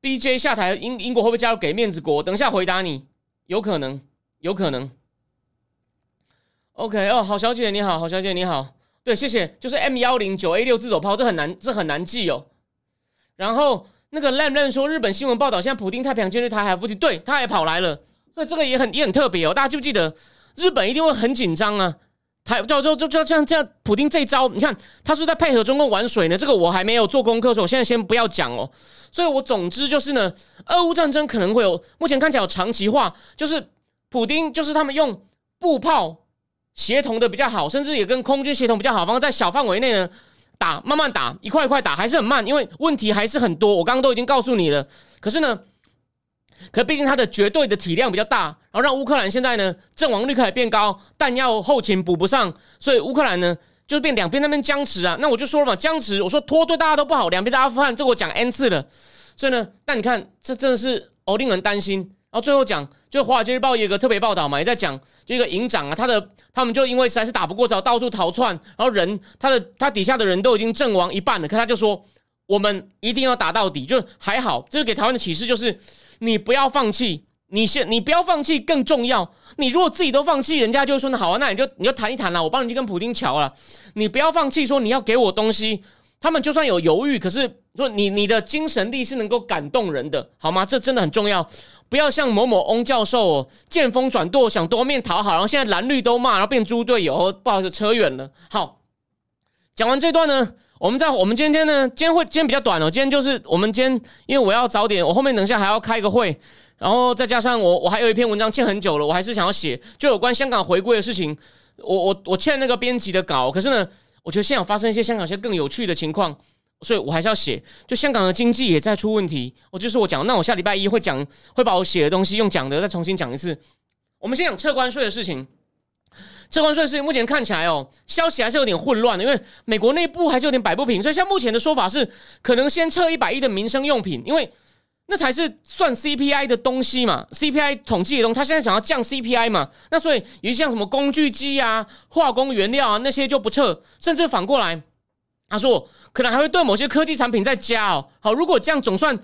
，B J 下台，英英国会不会加入给面子国？等一下回答你，有可能，有可能。OK 哦，好小姐你好，好小姐你好，对，谢谢，就是 M 幺零九 A 六自走炮，这很难，这很难记哦。然后。那个烂烂说，日本新闻报道，现在普丁太平洋舰队台海附近，对，他也跑来了，所以这个也很也很特别哦。大家记不记得日本一定会很紧张啊。台就就就就像这样，普京这一招，你看他是在配合中共玩水呢。这个我还没有做功课，所以我现在先不要讲哦。所以我总之就是呢，俄乌战争可能会有，目前看起来有长期化，就是普京就是他们用步炮协同的比较好，甚至也跟空军协同比较好，方在小范围内呢打，慢慢打，一块一块打，还是很慢，因为问题还是很多。我刚刚都已经告诉你了，可是呢。可毕竟它的绝对的体量比较大，然后让乌克兰现在呢阵亡率开始变高，弹药后勤补不上，所以乌克兰呢就变两边那边僵持啊。那我就说了嘛，僵持，我说拖对大家都不好，两边的阿富汗，这我讲 n 次了。所以呢，但你看这真的是哦令人担心。然后最后讲，就《华尔街日报》有个特别报道嘛，也在讲，就一个营长啊，他的他们就因为实在是打不过，只好到处逃窜，然后人他的他底下的人都已经阵亡一半了，可他就说我们一定要打到底，就还好，这是给台湾的启示，就是。你不要放弃，你先你不要放弃更重要。你如果自己都放弃，人家就说那好啊，那你就你就谈一谈了，我帮你去跟普京瞧了。你不要放弃，说你要给我东西，他们就算有犹豫，可是说你你的精神力是能够感动人的，好吗？这真的很重要。不要像某某翁教授哦，见风转舵，想多面讨好，然后现在蓝绿都骂，然后变猪队友。不好意思，扯远了。好，讲完这段呢。我们在我们今天呢，今天会今天比较短哦。今天就是我们今天，因为我要早点，我后面等一下还要开个会，然后再加上我我还有一篇文章欠很久了，我还是想要写，就有关香港回归的事情。我我我欠那个编辑的稿，可是呢，我觉得现场发生一些香港一些更有趣的情况，所以我还是要写。就香港的经济也在出问题，我就是我讲，那我下礼拜一会讲，会把我写的东西用讲的再重新讲一次。我们先讲撤关税的事情。撤关税是目前看起来哦，消息还是有点混乱的，因为美国内部还是有点摆不平，所以像目前的说法是，可能先撤一百亿的民生用品，因为那才是算 CPI 的东西嘛，CPI 统计的东西，他现在想要降 CPI 嘛，那所以有一像什么工具机啊、化工原料啊那些就不撤，甚至反过来，他说可能还会对某些科技产品再加哦。好，如果这样总算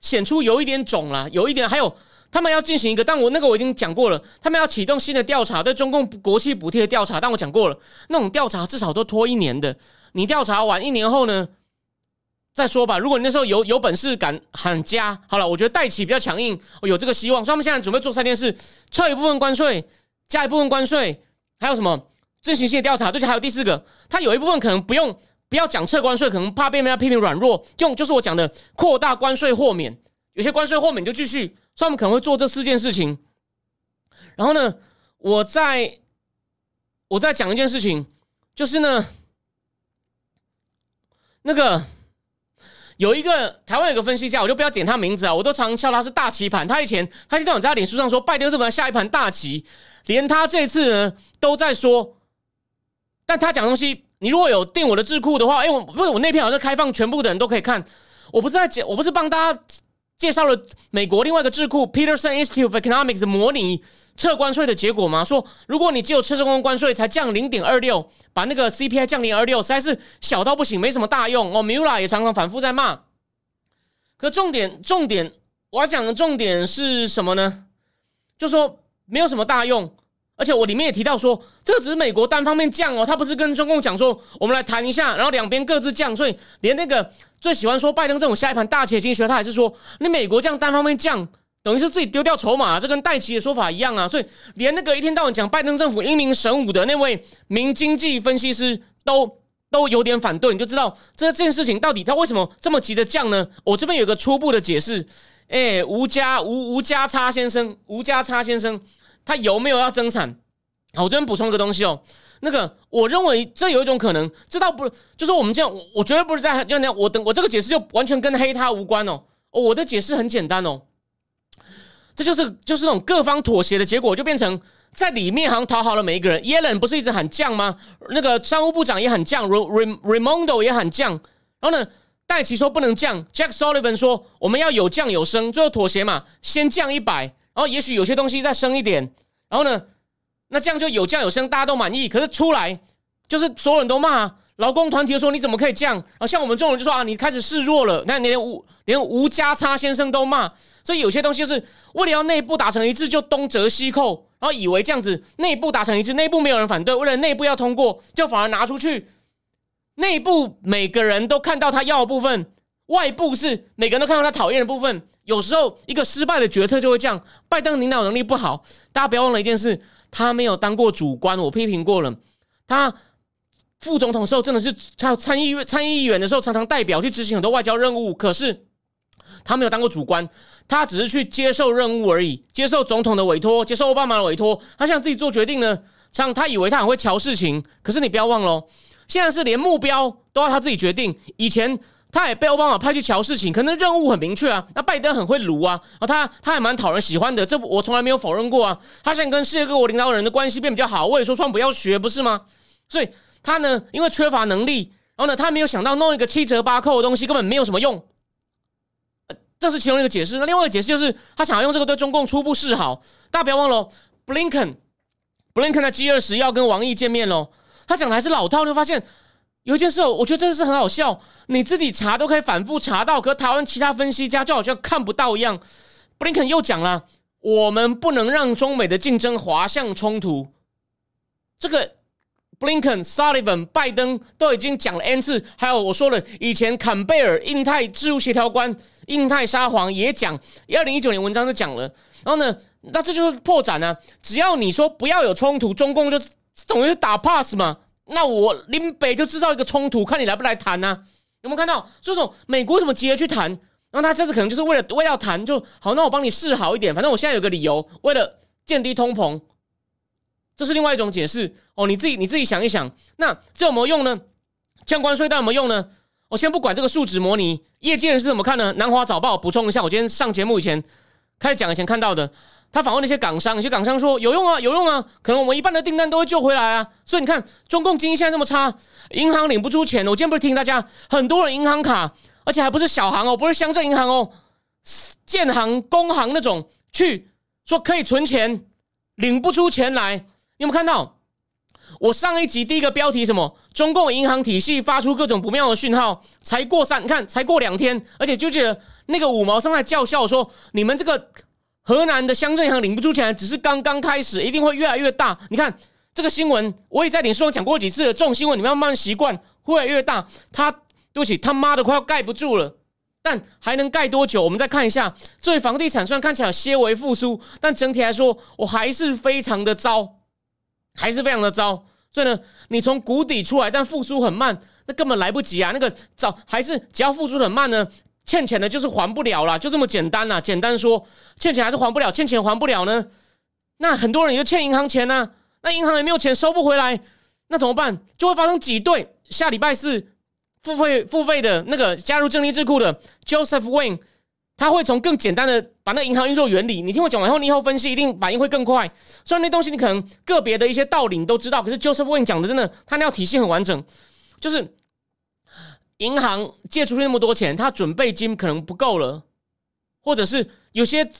显出有一点肿了，有一点还有。他们要进行一个，但我那个我已经讲过了。他们要启动新的调查，对中共国企补贴的调查，但我讲过了，那种调查至少都拖一年的。你调查完一年后呢，再说吧。如果你那时候有有本事敢喊加，好了，我觉得代企比较强硬，有这个希望。所以他们现在准备做三件事：撤一部分关税，加一部分关税，还有什么进行新的调查？对，且还有第四个，他有一部分可能不用，不要讲撤关税，可能怕被人家批评软弱，用就是我讲的扩大关税豁免，有些关税豁免就继续。所以，我们可能会做这四件事情。然后呢，我在我在讲一件事情，就是呢，那个有一个台湾有个分析家，我就不要点他名字啊，我都常叫他是大棋盘。他以前他经常在脸书上说，拜登日本下一盘大棋，连他这次呢都在说。但他讲东西，你如果有订我的智库的话，哎，我不是我那篇好像开放全部的人都可以看。我不是在讲，我不是帮大家。介绍了美国另外一个智库 Peterson Institute of Economics 模拟撤关税的结果吗？说如果你只有撤这关关税才降零点二六，把那个 CPI 降零二六，实在是小到不行，没什么大用。哦，Mula 也常常反复在骂。可重点重点，我要讲的重点是什么呢？就说没有什么大用。而且我里面也提到说，这只是美国单方面降哦，他不是跟中共讲说，我们来谈一下，然后两边各自降，所以连那个最喜欢说拜登这种下一盘大棋的经济学，他还是说，你美国这样单方面降，等于是自己丢掉筹码，这跟戴奇的说法一样啊。所以连那个一天到晚讲拜登政府英明神武的那位名经济分析师都都有点反对，你就知道这件事情到底他为什么这么急的降呢？我这边有个初步的解释，哎，吴家吴吴家差先生，吴家差先生。他有没有要增产？好，我这边补充一个东西哦。那个，我认为这有一种可能，这倒不，就是我们这样，我我绝对不是在要那样。我等我这个解释就完全跟黑他无关哦。哦，我的解释很简单哦，这就是就是那种各方妥协的结果，就变成在里面好像讨好了每一个人。耶伦不是一直喊降吗？那个商务部长也喊降，Ram Ramondo 也喊降。然后呢，戴奇说不能降，Jack Sullivan 说我们要有降有升，最后妥协嘛，先降一百。然后也许有些东西再升一点，然后呢，那这样就有降有升，大家都满意。可是出来就是所有人都骂，劳工团体说你怎么可以降？然后像我们这种人就说啊，你开始示弱了。那你连吴连吴家差先生都骂，所以有些东西就是为了要内部达成一致，就东折西扣，然后以为这样子内部达成一致，内部没有人反对，为了内部要通过，就反而拿出去，内部每个人都看到他要的部分，外部是每个人都看到他讨厌的部分。有时候一个失败的决策就会这样。拜登领导能力不好，大家不要忘了一件事：他没有当过主官，我批评过了。他副总统时候真的是他参议院参议员的时候，常常代表去执行很多外交任务。可是他没有当过主官，他只是去接受任务而已，接受总统的委托，接受奥巴马的委托。他想自己做决定呢，像他以为他很会瞧事情。可是你不要忘了，现在是连目标都要他自己决定。以前。他也被奥巴马派去瞧事情，可能任务很明确啊。那拜登很会撸啊，啊，他他还蛮讨人喜欢的，这我从来没有否认过啊。他现在跟世界各国领导人的关系变比较好，我也说川普要学，不是吗？所以他呢，因为缺乏能力，然后呢，他没有想到弄一个七折八扣的东西根本没有什么用，这是其中一个解释。那另外一个解释就是他想要用这个对中共初步示好。大家不要忘了，布林肯，布林肯在 G 二十要跟王毅见面喽。他讲的还是老套，就发现。有一件事，我觉得真的是很好笑。你自己查都可以反复查到，可台湾其他分析家就好像看不到一样。布林肯又讲了，我们不能让中美的竞争滑向冲突。这个布林肯、Sullivan、拜登都已经讲了 n 次，还有我说了，以前坎贝尔印太事务协调官、印太沙皇也讲，二零一九年文章就讲了。然后呢，那这就是破绽呢。只要你说不要有冲突，中共就等于打 pass 嘛。那我林北就制造一个冲突，看你来不来谈呢？有没有看到？所以说美国怎么急着去谈？然后他这次可能就是为了为了谈就好，那我帮你示好一点，反正我现在有个理由，为了降低通膨，这是另外一种解释哦。你自己你自己想一想，那这有没有用呢？降关税到有没有用呢？我先不管这个数值模拟，业界人是怎么看呢？南华早报补充一下，我今天上节目以前开始讲以前看到的。他访问那些港商，有些港商说有用啊，有用啊，可能我们一半的订单都会救回来啊。所以你看，中共经济现在这么差，银行领不出钱。我今天不是提醒大家，很多人银行卡，而且还不是小行哦，不是乡镇银行哦，建行、工行那种，去说可以存钱，领不出钱来。你有没有看到？我上一集第一个标题什么？中共银行体系发出各种不妙的讯号，才过三，你看才过两天，而且就觉得那个五毛上在叫嚣说，你们这个。河南的乡镇银行领不出钱，只是刚刚开始，一定会越来越大。你看这个新闻，我也在脸书上讲过几次了。这种新闻你们要慢慢习惯，会越来越大。他对不起，他妈的快要盖不住了，但还能盖多久？我们再看一下，这房地产虽然看起来有些微复苏，但整体来说，我还是非常的糟，还是非常的糟。所以呢，你从谷底出来，但复苏很慢，那根本来不及啊。那个早还是只要复苏很慢呢？欠钱的就是还不了了，就这么简单呐！简单说，欠钱还是还不了，欠钱还不了呢？那很多人也就欠银行钱呢，那银行也没有钱收不回来，那怎么办？就会发生挤兑。下礼拜四付费付费的那个加入正立智库的 Joseph Wayne，他会从更简单的把那银行运作原理，你听我讲完后，你以后分析一定反应会更快。虽然那东西你可能个别的一些道理你都知道，可是 Joseph Wayne 讲的真的，他那套体系很完整，就是。银行借出去那么多钱，他准备金可能不够了，或者是有些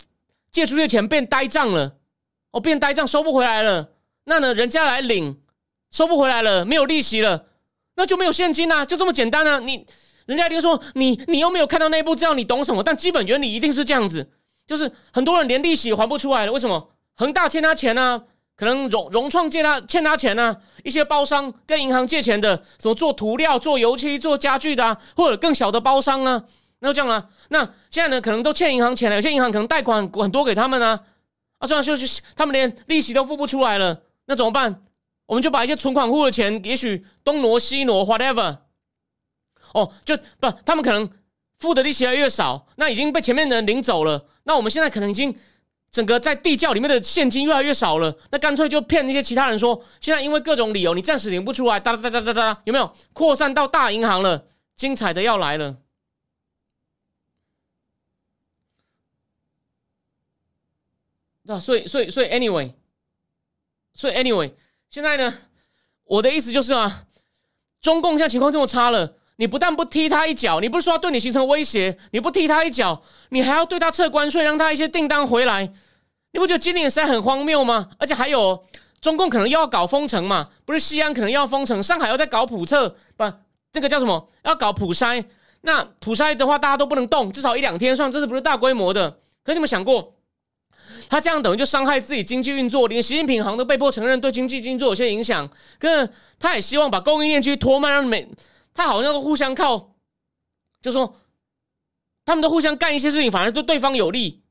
借出去的钱变呆账了，哦，变呆账收不回来了，那呢，人家来领收不回来了，没有利息了，那就没有现金啊，就这么简单啊！你人家一定说你你又没有看到内部资料，你懂什么？但基本原理一定是这样子，就是很多人连利息还不出来了，为什么？恒大欠他钱呢？可能融融创借他欠他钱呢，一些包商跟银行借钱的，什么做涂料、做油漆、做家具的啊，或者更小的包商啊，那就这样啊。那现在呢，可能都欠银行钱了，有些银行可能贷款很多给他们啊，啊，这样就是他们连利息都付不出来了，那怎么办？我们就把一些存款户的钱，也许东挪西挪，whatever，哦，就不，他们可能付的利息越来越少，那已经被前面的人领走了，那我们现在可能已经。整个在地窖里面的现金越来越少了，那干脆就骗那些其他人说，现在因为各种理由你暂时领不出来，哒哒哒哒哒哒，有没有扩散到大银行了？精彩的要来了。那所以所以所以 anyway，所以 anyway，现在呢，我的意思就是啊，中共现在情况这么差了。你不但不踢他一脚，你不是说要对你形成威胁，你不踢他一脚，你还要对他撤关税，让他一些订单回来，你不觉得今年实在很荒谬吗？而且还有中共可能又要搞封城嘛，不是西安可能又要封城，上海又在搞普测，不，那个叫什么？要搞普筛，那普筛的话大家都不能动，至少一两天，算这是不是大规模的？可你们想过，他这样等于就伤害自己经济运作，连习近平好像都被迫承认对经济运作有些影响，可他也希望把供应链继续拖慢，让美。他好像都互相靠，就说他们都互相干一些事情，反而对对方有利，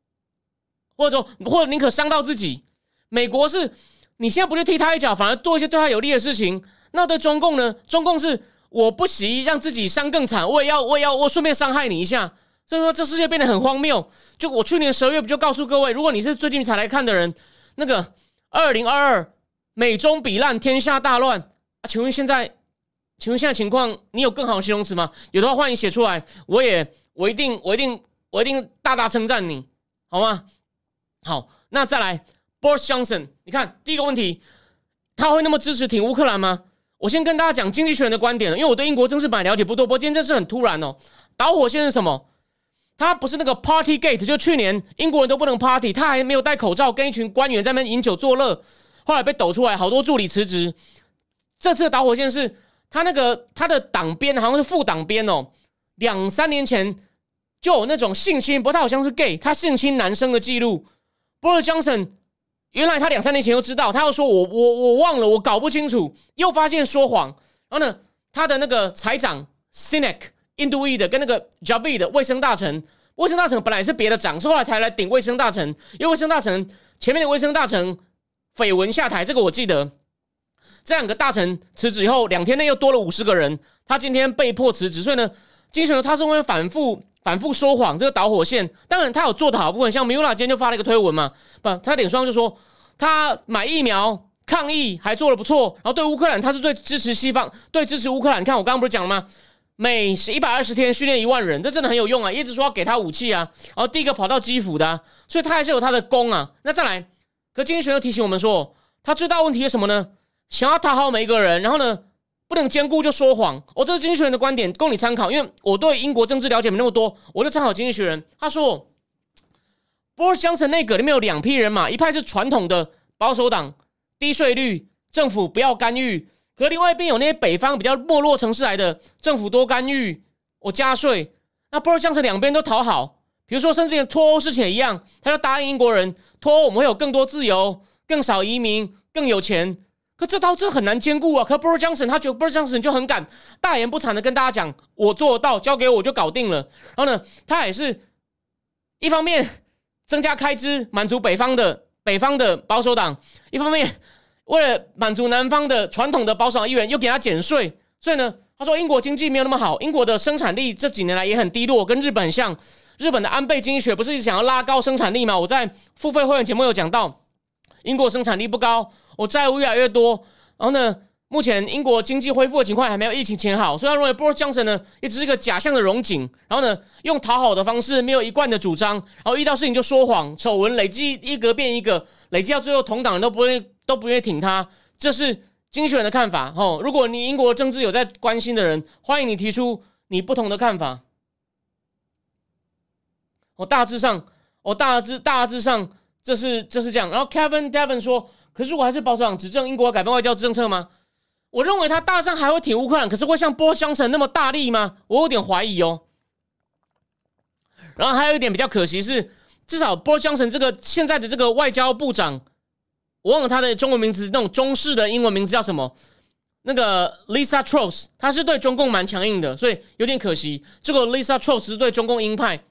或者说或者宁可伤到自己。美国是你现在不去踢他一脚，反而做一些对他有利的事情，那对中共呢？中共是我不惜让自己伤更惨，我也要，我也要，我顺便伤害你一下。所以说，这世界变得很荒谬。就我去年十二月不就告诉各位，如果你是最近才来看的人，那个二零二二美中比烂，天下大乱啊！请问现在，请问现在情况，你有更好的形容词吗？有的话欢迎写出来，我也我一定我一定我一定大大称赞你，好吗？好，那再来，Boris Johnson，你看第一个问题，他会那么支持挺乌克兰吗？我先跟大家讲经济学人的观点了，因为我对英国政治版了解不多，不过今天这是很突然哦。导火线是什么？他不是那个 Party Gate，就去年英国人都不能 Party，他还没有戴口罩，跟一群官员在那边饮酒作乐，后来被抖出来，好多助理辞职。这次的导火线是他那个他的党鞭好像是副党鞭哦，两三年前就有那种性侵，不过他好像是 gay，他性侵男生的记录。B o r i Johnson 原来他两三年前就知道，他又说我我我忘了，我搞不清楚，又发现说谎。然后呢，他的那个财长 Sinek。印度裔的跟那个 Javid 的卫生大臣，卫生大臣本来是别的长，是后来才来顶卫生大臣。因为卫生大臣前面的卫生大臣绯闻下台，这个我记得。这两个大臣辞职以后，两天内又多了五十个人。他今天被迫辞职，所以呢，金选他是因为反复反复说谎，这个导火线。当然他有做的好部分，像 Mula 今天就发了一个推文嘛，不，他脸上就说他买疫苗抗疫还做的不错，然后对乌克兰他是最支持西方，对支持乌克兰。你看我刚刚不是讲了吗？每是一百二十天训练一万人，这真的很有用啊！一直说要给他武器啊，然后第一个跑到基辅的，所以他还是有他的功啊。那再来，可经济学又提醒我们说，他最大问题是什么呢？想要讨好每一个人，然后呢，不能兼顾就说谎。我这是经济学人的观点，供你参考。因为我对英国政治了解没那么多，我就参考经济学人。他说，波尔江城内阁里面有两批人嘛，一派是传统的保守党，低税率，政府不要干预。可另外一边有那些北方比较没落城市来的政府多干预，我加税，那不如像是两边都讨好。比如说，甚至连脱欧事情也一样，他就答应英国人脱欧，我们会有更多自由、更少移民、更有钱。可这刀这很难兼顾啊！可 Boris Johnson 他觉得 Boris Johnson 就很敢大言不惭的跟大家讲，我做到，交给我就搞定了。然后呢，他也是一方面增加开支，满足北方的北方的保守党，一方面。为了满足南方的传统的保守党议员，又给他减税，所以呢，他说英国经济没有那么好，英国的生产力这几年来也很低落，跟日本像。日本的安倍经济学不是一直想要拉高生产力吗？我在付费会员节目有讲到，英国生产力不高，我债务越来越多，然后呢，目前英国经济恢复的情况还没有疫情前好，所以他认为 Boris Johnson 呢也只是个假象的荣景，然后呢，用讨好的方式，没有一贯的主张，然后遇到事情就说谎，丑闻累积一格变一个，累积到最后同党人都不会。都不愿意挺他，这是经济人的看法。哦，如果你英国政治有在关心的人，欢迎你提出你不同的看法。我大致上，我大致大致上，这是这是这样。然后 Kevin Devon 说：“可是我还是保守党执政，英国改变外交政策吗？”我认为他大上还会挺乌克兰，可是会像波香城那么大力吗？我有点怀疑哦。然后还有一点比较可惜是，至少波香城这个现在的这个外交部长。我忘了他的中文名字，那种中式的英文名字叫什么？那个 Lisa Tross，他是对中共蛮强硬的，所以有点可惜。这个 Lisa Tross 是对中共鹰派。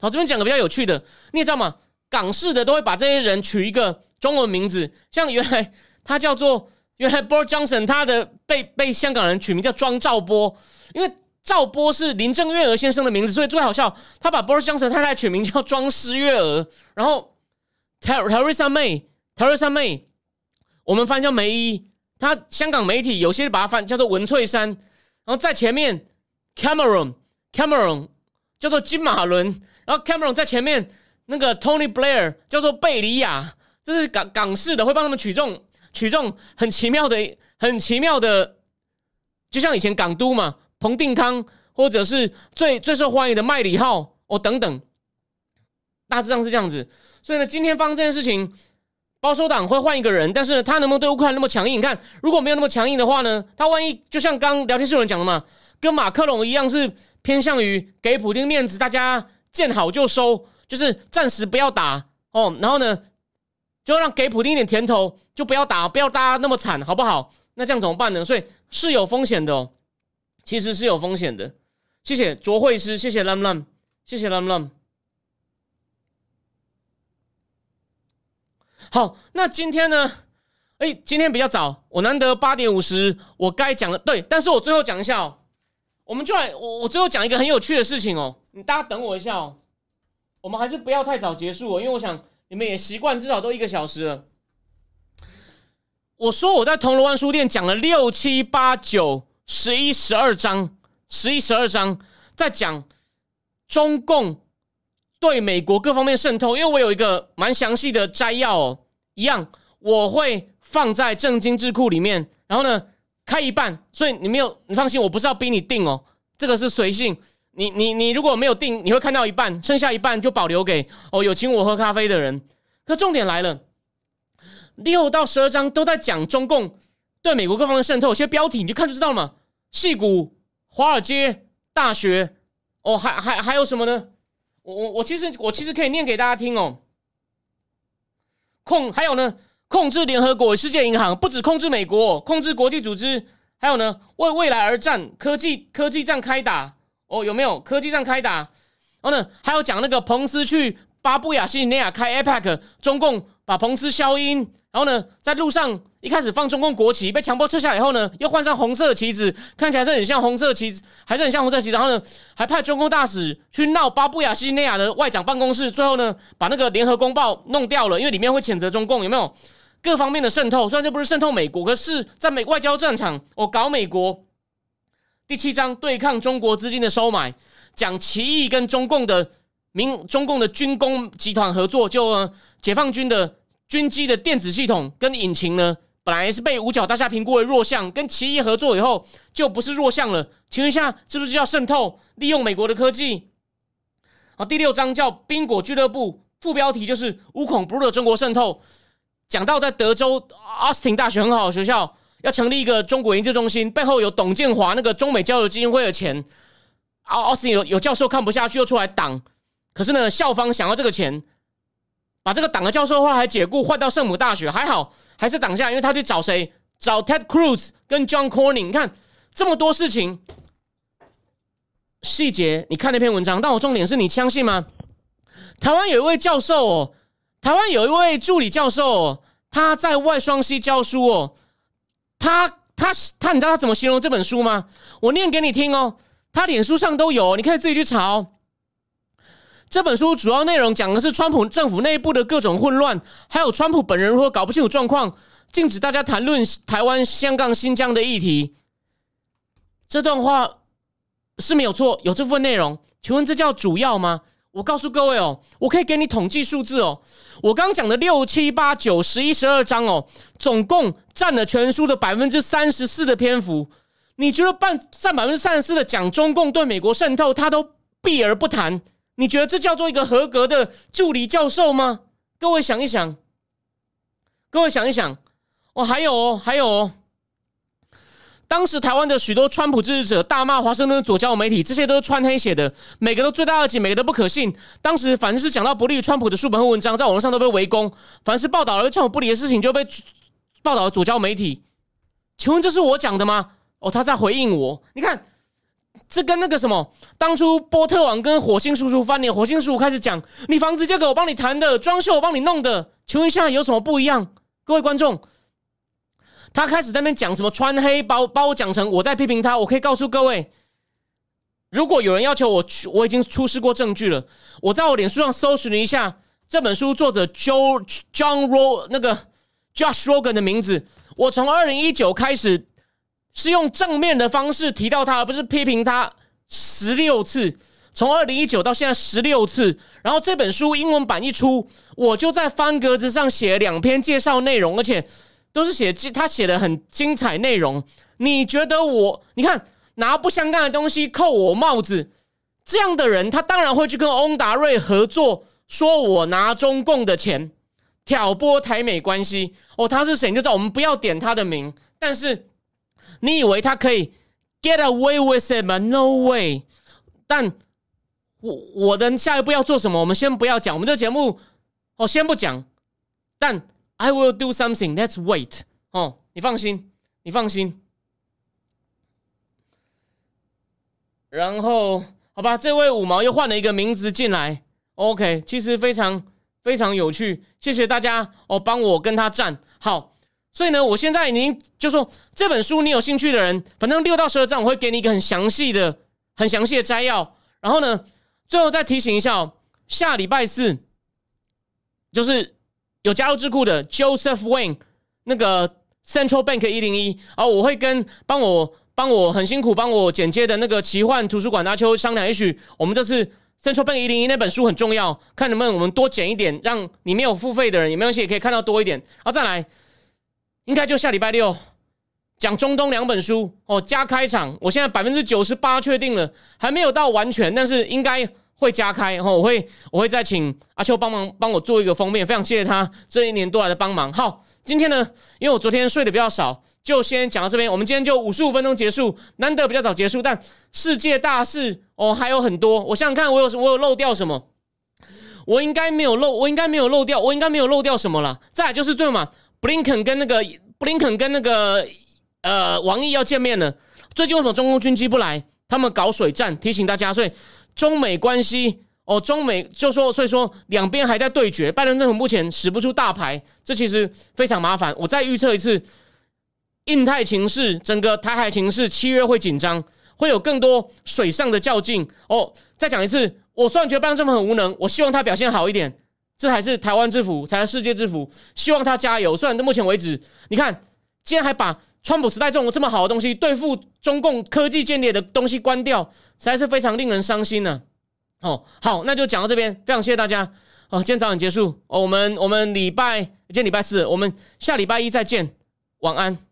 好，这边讲个比较有趣的，你也知道吗？港式的都会把这些人取一个中文名字，像原来他叫做原来 Boris Johnson，他的被被香港人取名叫庄兆波，因为赵波是林郑月娥先生的名字，所以最好笑，他把 Boris Johnson 太太取名叫庄诗月娥，然后 Teresa May，Teresa May 我们翻叫梅姨，他香港媒体有些把他翻叫做文翠珊，然后在前面 Cameron，Cameron 叫做金马伦，然后 Cameron 在前面那个 Tony Blair 叫做贝里亚，这是港港式的，会帮他们取这种取这种很奇妙的、很奇妙的，就像以前港督嘛，彭定康，或者是最最受欢迎的麦里号哦等等，大致上是这样子。所以呢，今天发生这件事情。保守党会换一个人，但是他能不能对乌克兰那么强硬？你看，如果没有那么强硬的话呢？他万一就像刚聊天室有人讲的嘛，跟马克龙一样，是偏向于给普京面子，大家见好就收，就是暂时不要打哦。然后呢，就让给普京一点甜头，就不要打，不要大家那么惨，好不好？那这样怎么办呢？所以是有风险的哦，其实是有风险的。谢谢卓慧师，谢谢 Lam Lam，谢谢 Lam Lam。好，那今天呢？哎，今天比较早，我难得八点五十，我该讲的对，但是我最后讲一下哦，我们就来，我我最后讲一个很有趣的事情哦，你大家等我一下哦，我们还是不要太早结束哦，因为我想你们也习惯至少都一个小时了。我说我在铜锣湾书店讲了六七八九十一十二章，十一十二章在讲中共对美国各方面渗透，因为我有一个蛮详细的摘要哦，一样我会放在正经智库里面，然后呢开一半，所以你没有你放心，我不是要逼你定哦，这个是随性，你你你如果没有定，你会看到一半，剩下一半就保留给哦有请我喝咖啡的人。可重点来了。六到十二章都在讲中共对美国各方的渗透，有些标题你就看就知道了嘛。戏骨、华尔街、大学，哦，还还还有什么呢？我我我其实我其实可以念给大家听哦。控还有呢，控制联合国、世界银行，不止控制美国，控制国际组织，还有呢，为未来而战，科技科技战开打哦，有没有科技战开打？然后呢，还有讲那个彭斯去巴布亚新几内亚开 APEC，中共把彭斯消音。然后呢，在路上一开始放中共国旗，被强迫撤下以后呢，又换上红色的旗子，看起来是很像红色旗子，还是很像红色旗。然后呢，还派中共大使去闹巴布亚新几内亚的外长办公室，最后呢，把那个联合公报弄掉了，因为里面会谴责中共有没有各方面的渗透。虽然这不是渗透美国，可是在美外交战场，我搞美国。第七章对抗中国资金的收买，讲奇异跟中共的民中共的军工集团合作，就解放军的。军机的电子系统跟引擎呢，本来是被五角大厦评估为弱项，跟奇异合作以后就不是弱项了。请问一下，是不是叫渗透利用美国的科技？好，第六章叫宾果俱乐部，副标题就是无孔不入的中国渗透。讲到在德州奥斯汀大学很好的学校要成立一个中国研究中心，背后有董建华那个中美交流基金会的钱。奥奥斯汀有有教授看不下去又出来挡，可是呢，校方想要这个钱。把这个党的教授后来还解雇，换到圣母大学，还好还是挡下，因为他去找谁？找 Ted Cruz 跟 John Corning。你看这么多事情细节，你看那篇文章，但我重点是你相信吗？台湾有一位教授哦，台湾有一位助理教授，哦，他在外双溪教书哦。他他他，你知道他怎么形容这本书吗？我念给你听哦，他脸书上都有，你可以自己去查哦。这本书主要内容讲的是川普政府内部的各种混乱，还有川普本人如何搞不清楚状况，禁止大家谈论台湾、香港、新疆的议题。这段话是没有错，有这部分内容。请问这叫主要吗？我告诉各位哦，我可以给你统计数字哦。我刚讲的六七八九十一十二章哦，总共占了全书的百分之三十四的篇幅。你觉得半占百分之三十四的讲中共对美国渗透，他都避而不谈？你觉得这叫做一个合格的助理教授吗？各位想一想，各位想一想，哦，还有哦，还有哦，当时台湾的许多川普支持者大骂华盛顿左交媒体，这些都是穿黑写的，每个都罪大恶极，每个都不可信。当时凡是讲到不利于川普的书本和文章，在网络上都被围攻；凡是报道了川普不利的事情，就被报道了左交媒体。请问这是我讲的吗？哦，他在回应我，你看。这跟那个什么，当初波特王跟火星叔叔翻脸，火星叔叔开始讲，你房子交给我帮你谈的，装修我帮你弄的，请问现在有什么不一样？各位观众，他开始在那边讲什么穿黑，把把我讲成我在批评他。我可以告诉各位，如果有人要求我去，我已经出示过证据了。我在我脸书上搜寻了一下这本书作者 Joe John Ro 那个 Josh Rogan 的名字，我从二零一九开始。是用正面的方式提到他，而不是批评他十六次，从二零一九到现在十六次。然后这本书英文版一出，我就在方格子上写了两篇介绍内容，而且都是写他写的很精彩内容。你觉得我？你看拿不相干的东西扣我帽子，这样的人他当然会去跟翁达瑞合作，说我拿中共的钱挑拨台美关系。哦，他是谁？你就知道。我们不要点他的名，但是。你以为他可以 get away with it 吗？No way！但我我的下一步要做什么？我们先不要讲，我们这节目哦，先不讲。但 I will do something. Let's wait。哦，你放心，你放心。然后，好吧，这位五毛又换了一个名字进来。OK，其实非常非常有趣。谢谢大家哦，帮我跟他站好。所以呢，我现在已经就说这本书，你有兴趣的人，反正六到十二章我会给你一个很详细的、很详细的摘要。然后呢，最后再提醒一下哦，下礼拜四就是有加入智库的 Joseph Wayne 那个 Central Bank 一零一啊，我会跟帮我帮我很辛苦帮我剪接的那个奇幻图书馆阿秋商量，也许我们这次。Central Bank 一零一那本书很重要，看能不能我们多剪一点，让你没有付费的人也没关系，也可以看到多一点。然后再来，应该就下礼拜六讲中东两本书哦，加开场。我现在百分之九十八确定了，还没有到完全，但是应该会加开。然后我会我会再请阿秋帮忙帮我做一个封面，非常谢谢他这一年多来的帮忙。好，今天呢，因为我昨天睡得比较少。就先讲到这边，我们今天就五十五分钟结束，难得比较早结束，但世界大事哦还有很多。我想想看，我有我有漏掉什么？我应该没有漏，我应该没有漏掉，我应该没有漏掉什么了。再就是最后嘛，布林肯跟那个布林肯跟那个呃王毅要见面了。最近为什么中共军机不来？他们搞水战，提醒大家。所以中美关系哦，中美就说，所以说两边还在对决。拜登政府目前使不出大牌，这其实非常麻烦。我再预测一次。印太情势，整个台海情势，七月会紧张，会有更多水上的较劲。哦，再讲一次，我虽然觉得拜登政府很无能，我希望他表现好一点，这才是台湾之福，才是世界之福。希望他加油。虽然到目前为止，你看，竟然还把川普时代这种这么好的东西，对付中共科技间谍的东西关掉，实在是非常令人伤心呢。哦，好，那就讲到这边，非常谢谢大家。哦，今天早点结束。哦，我们我们礼拜今天礼拜四，我们下礼拜一再见，晚安。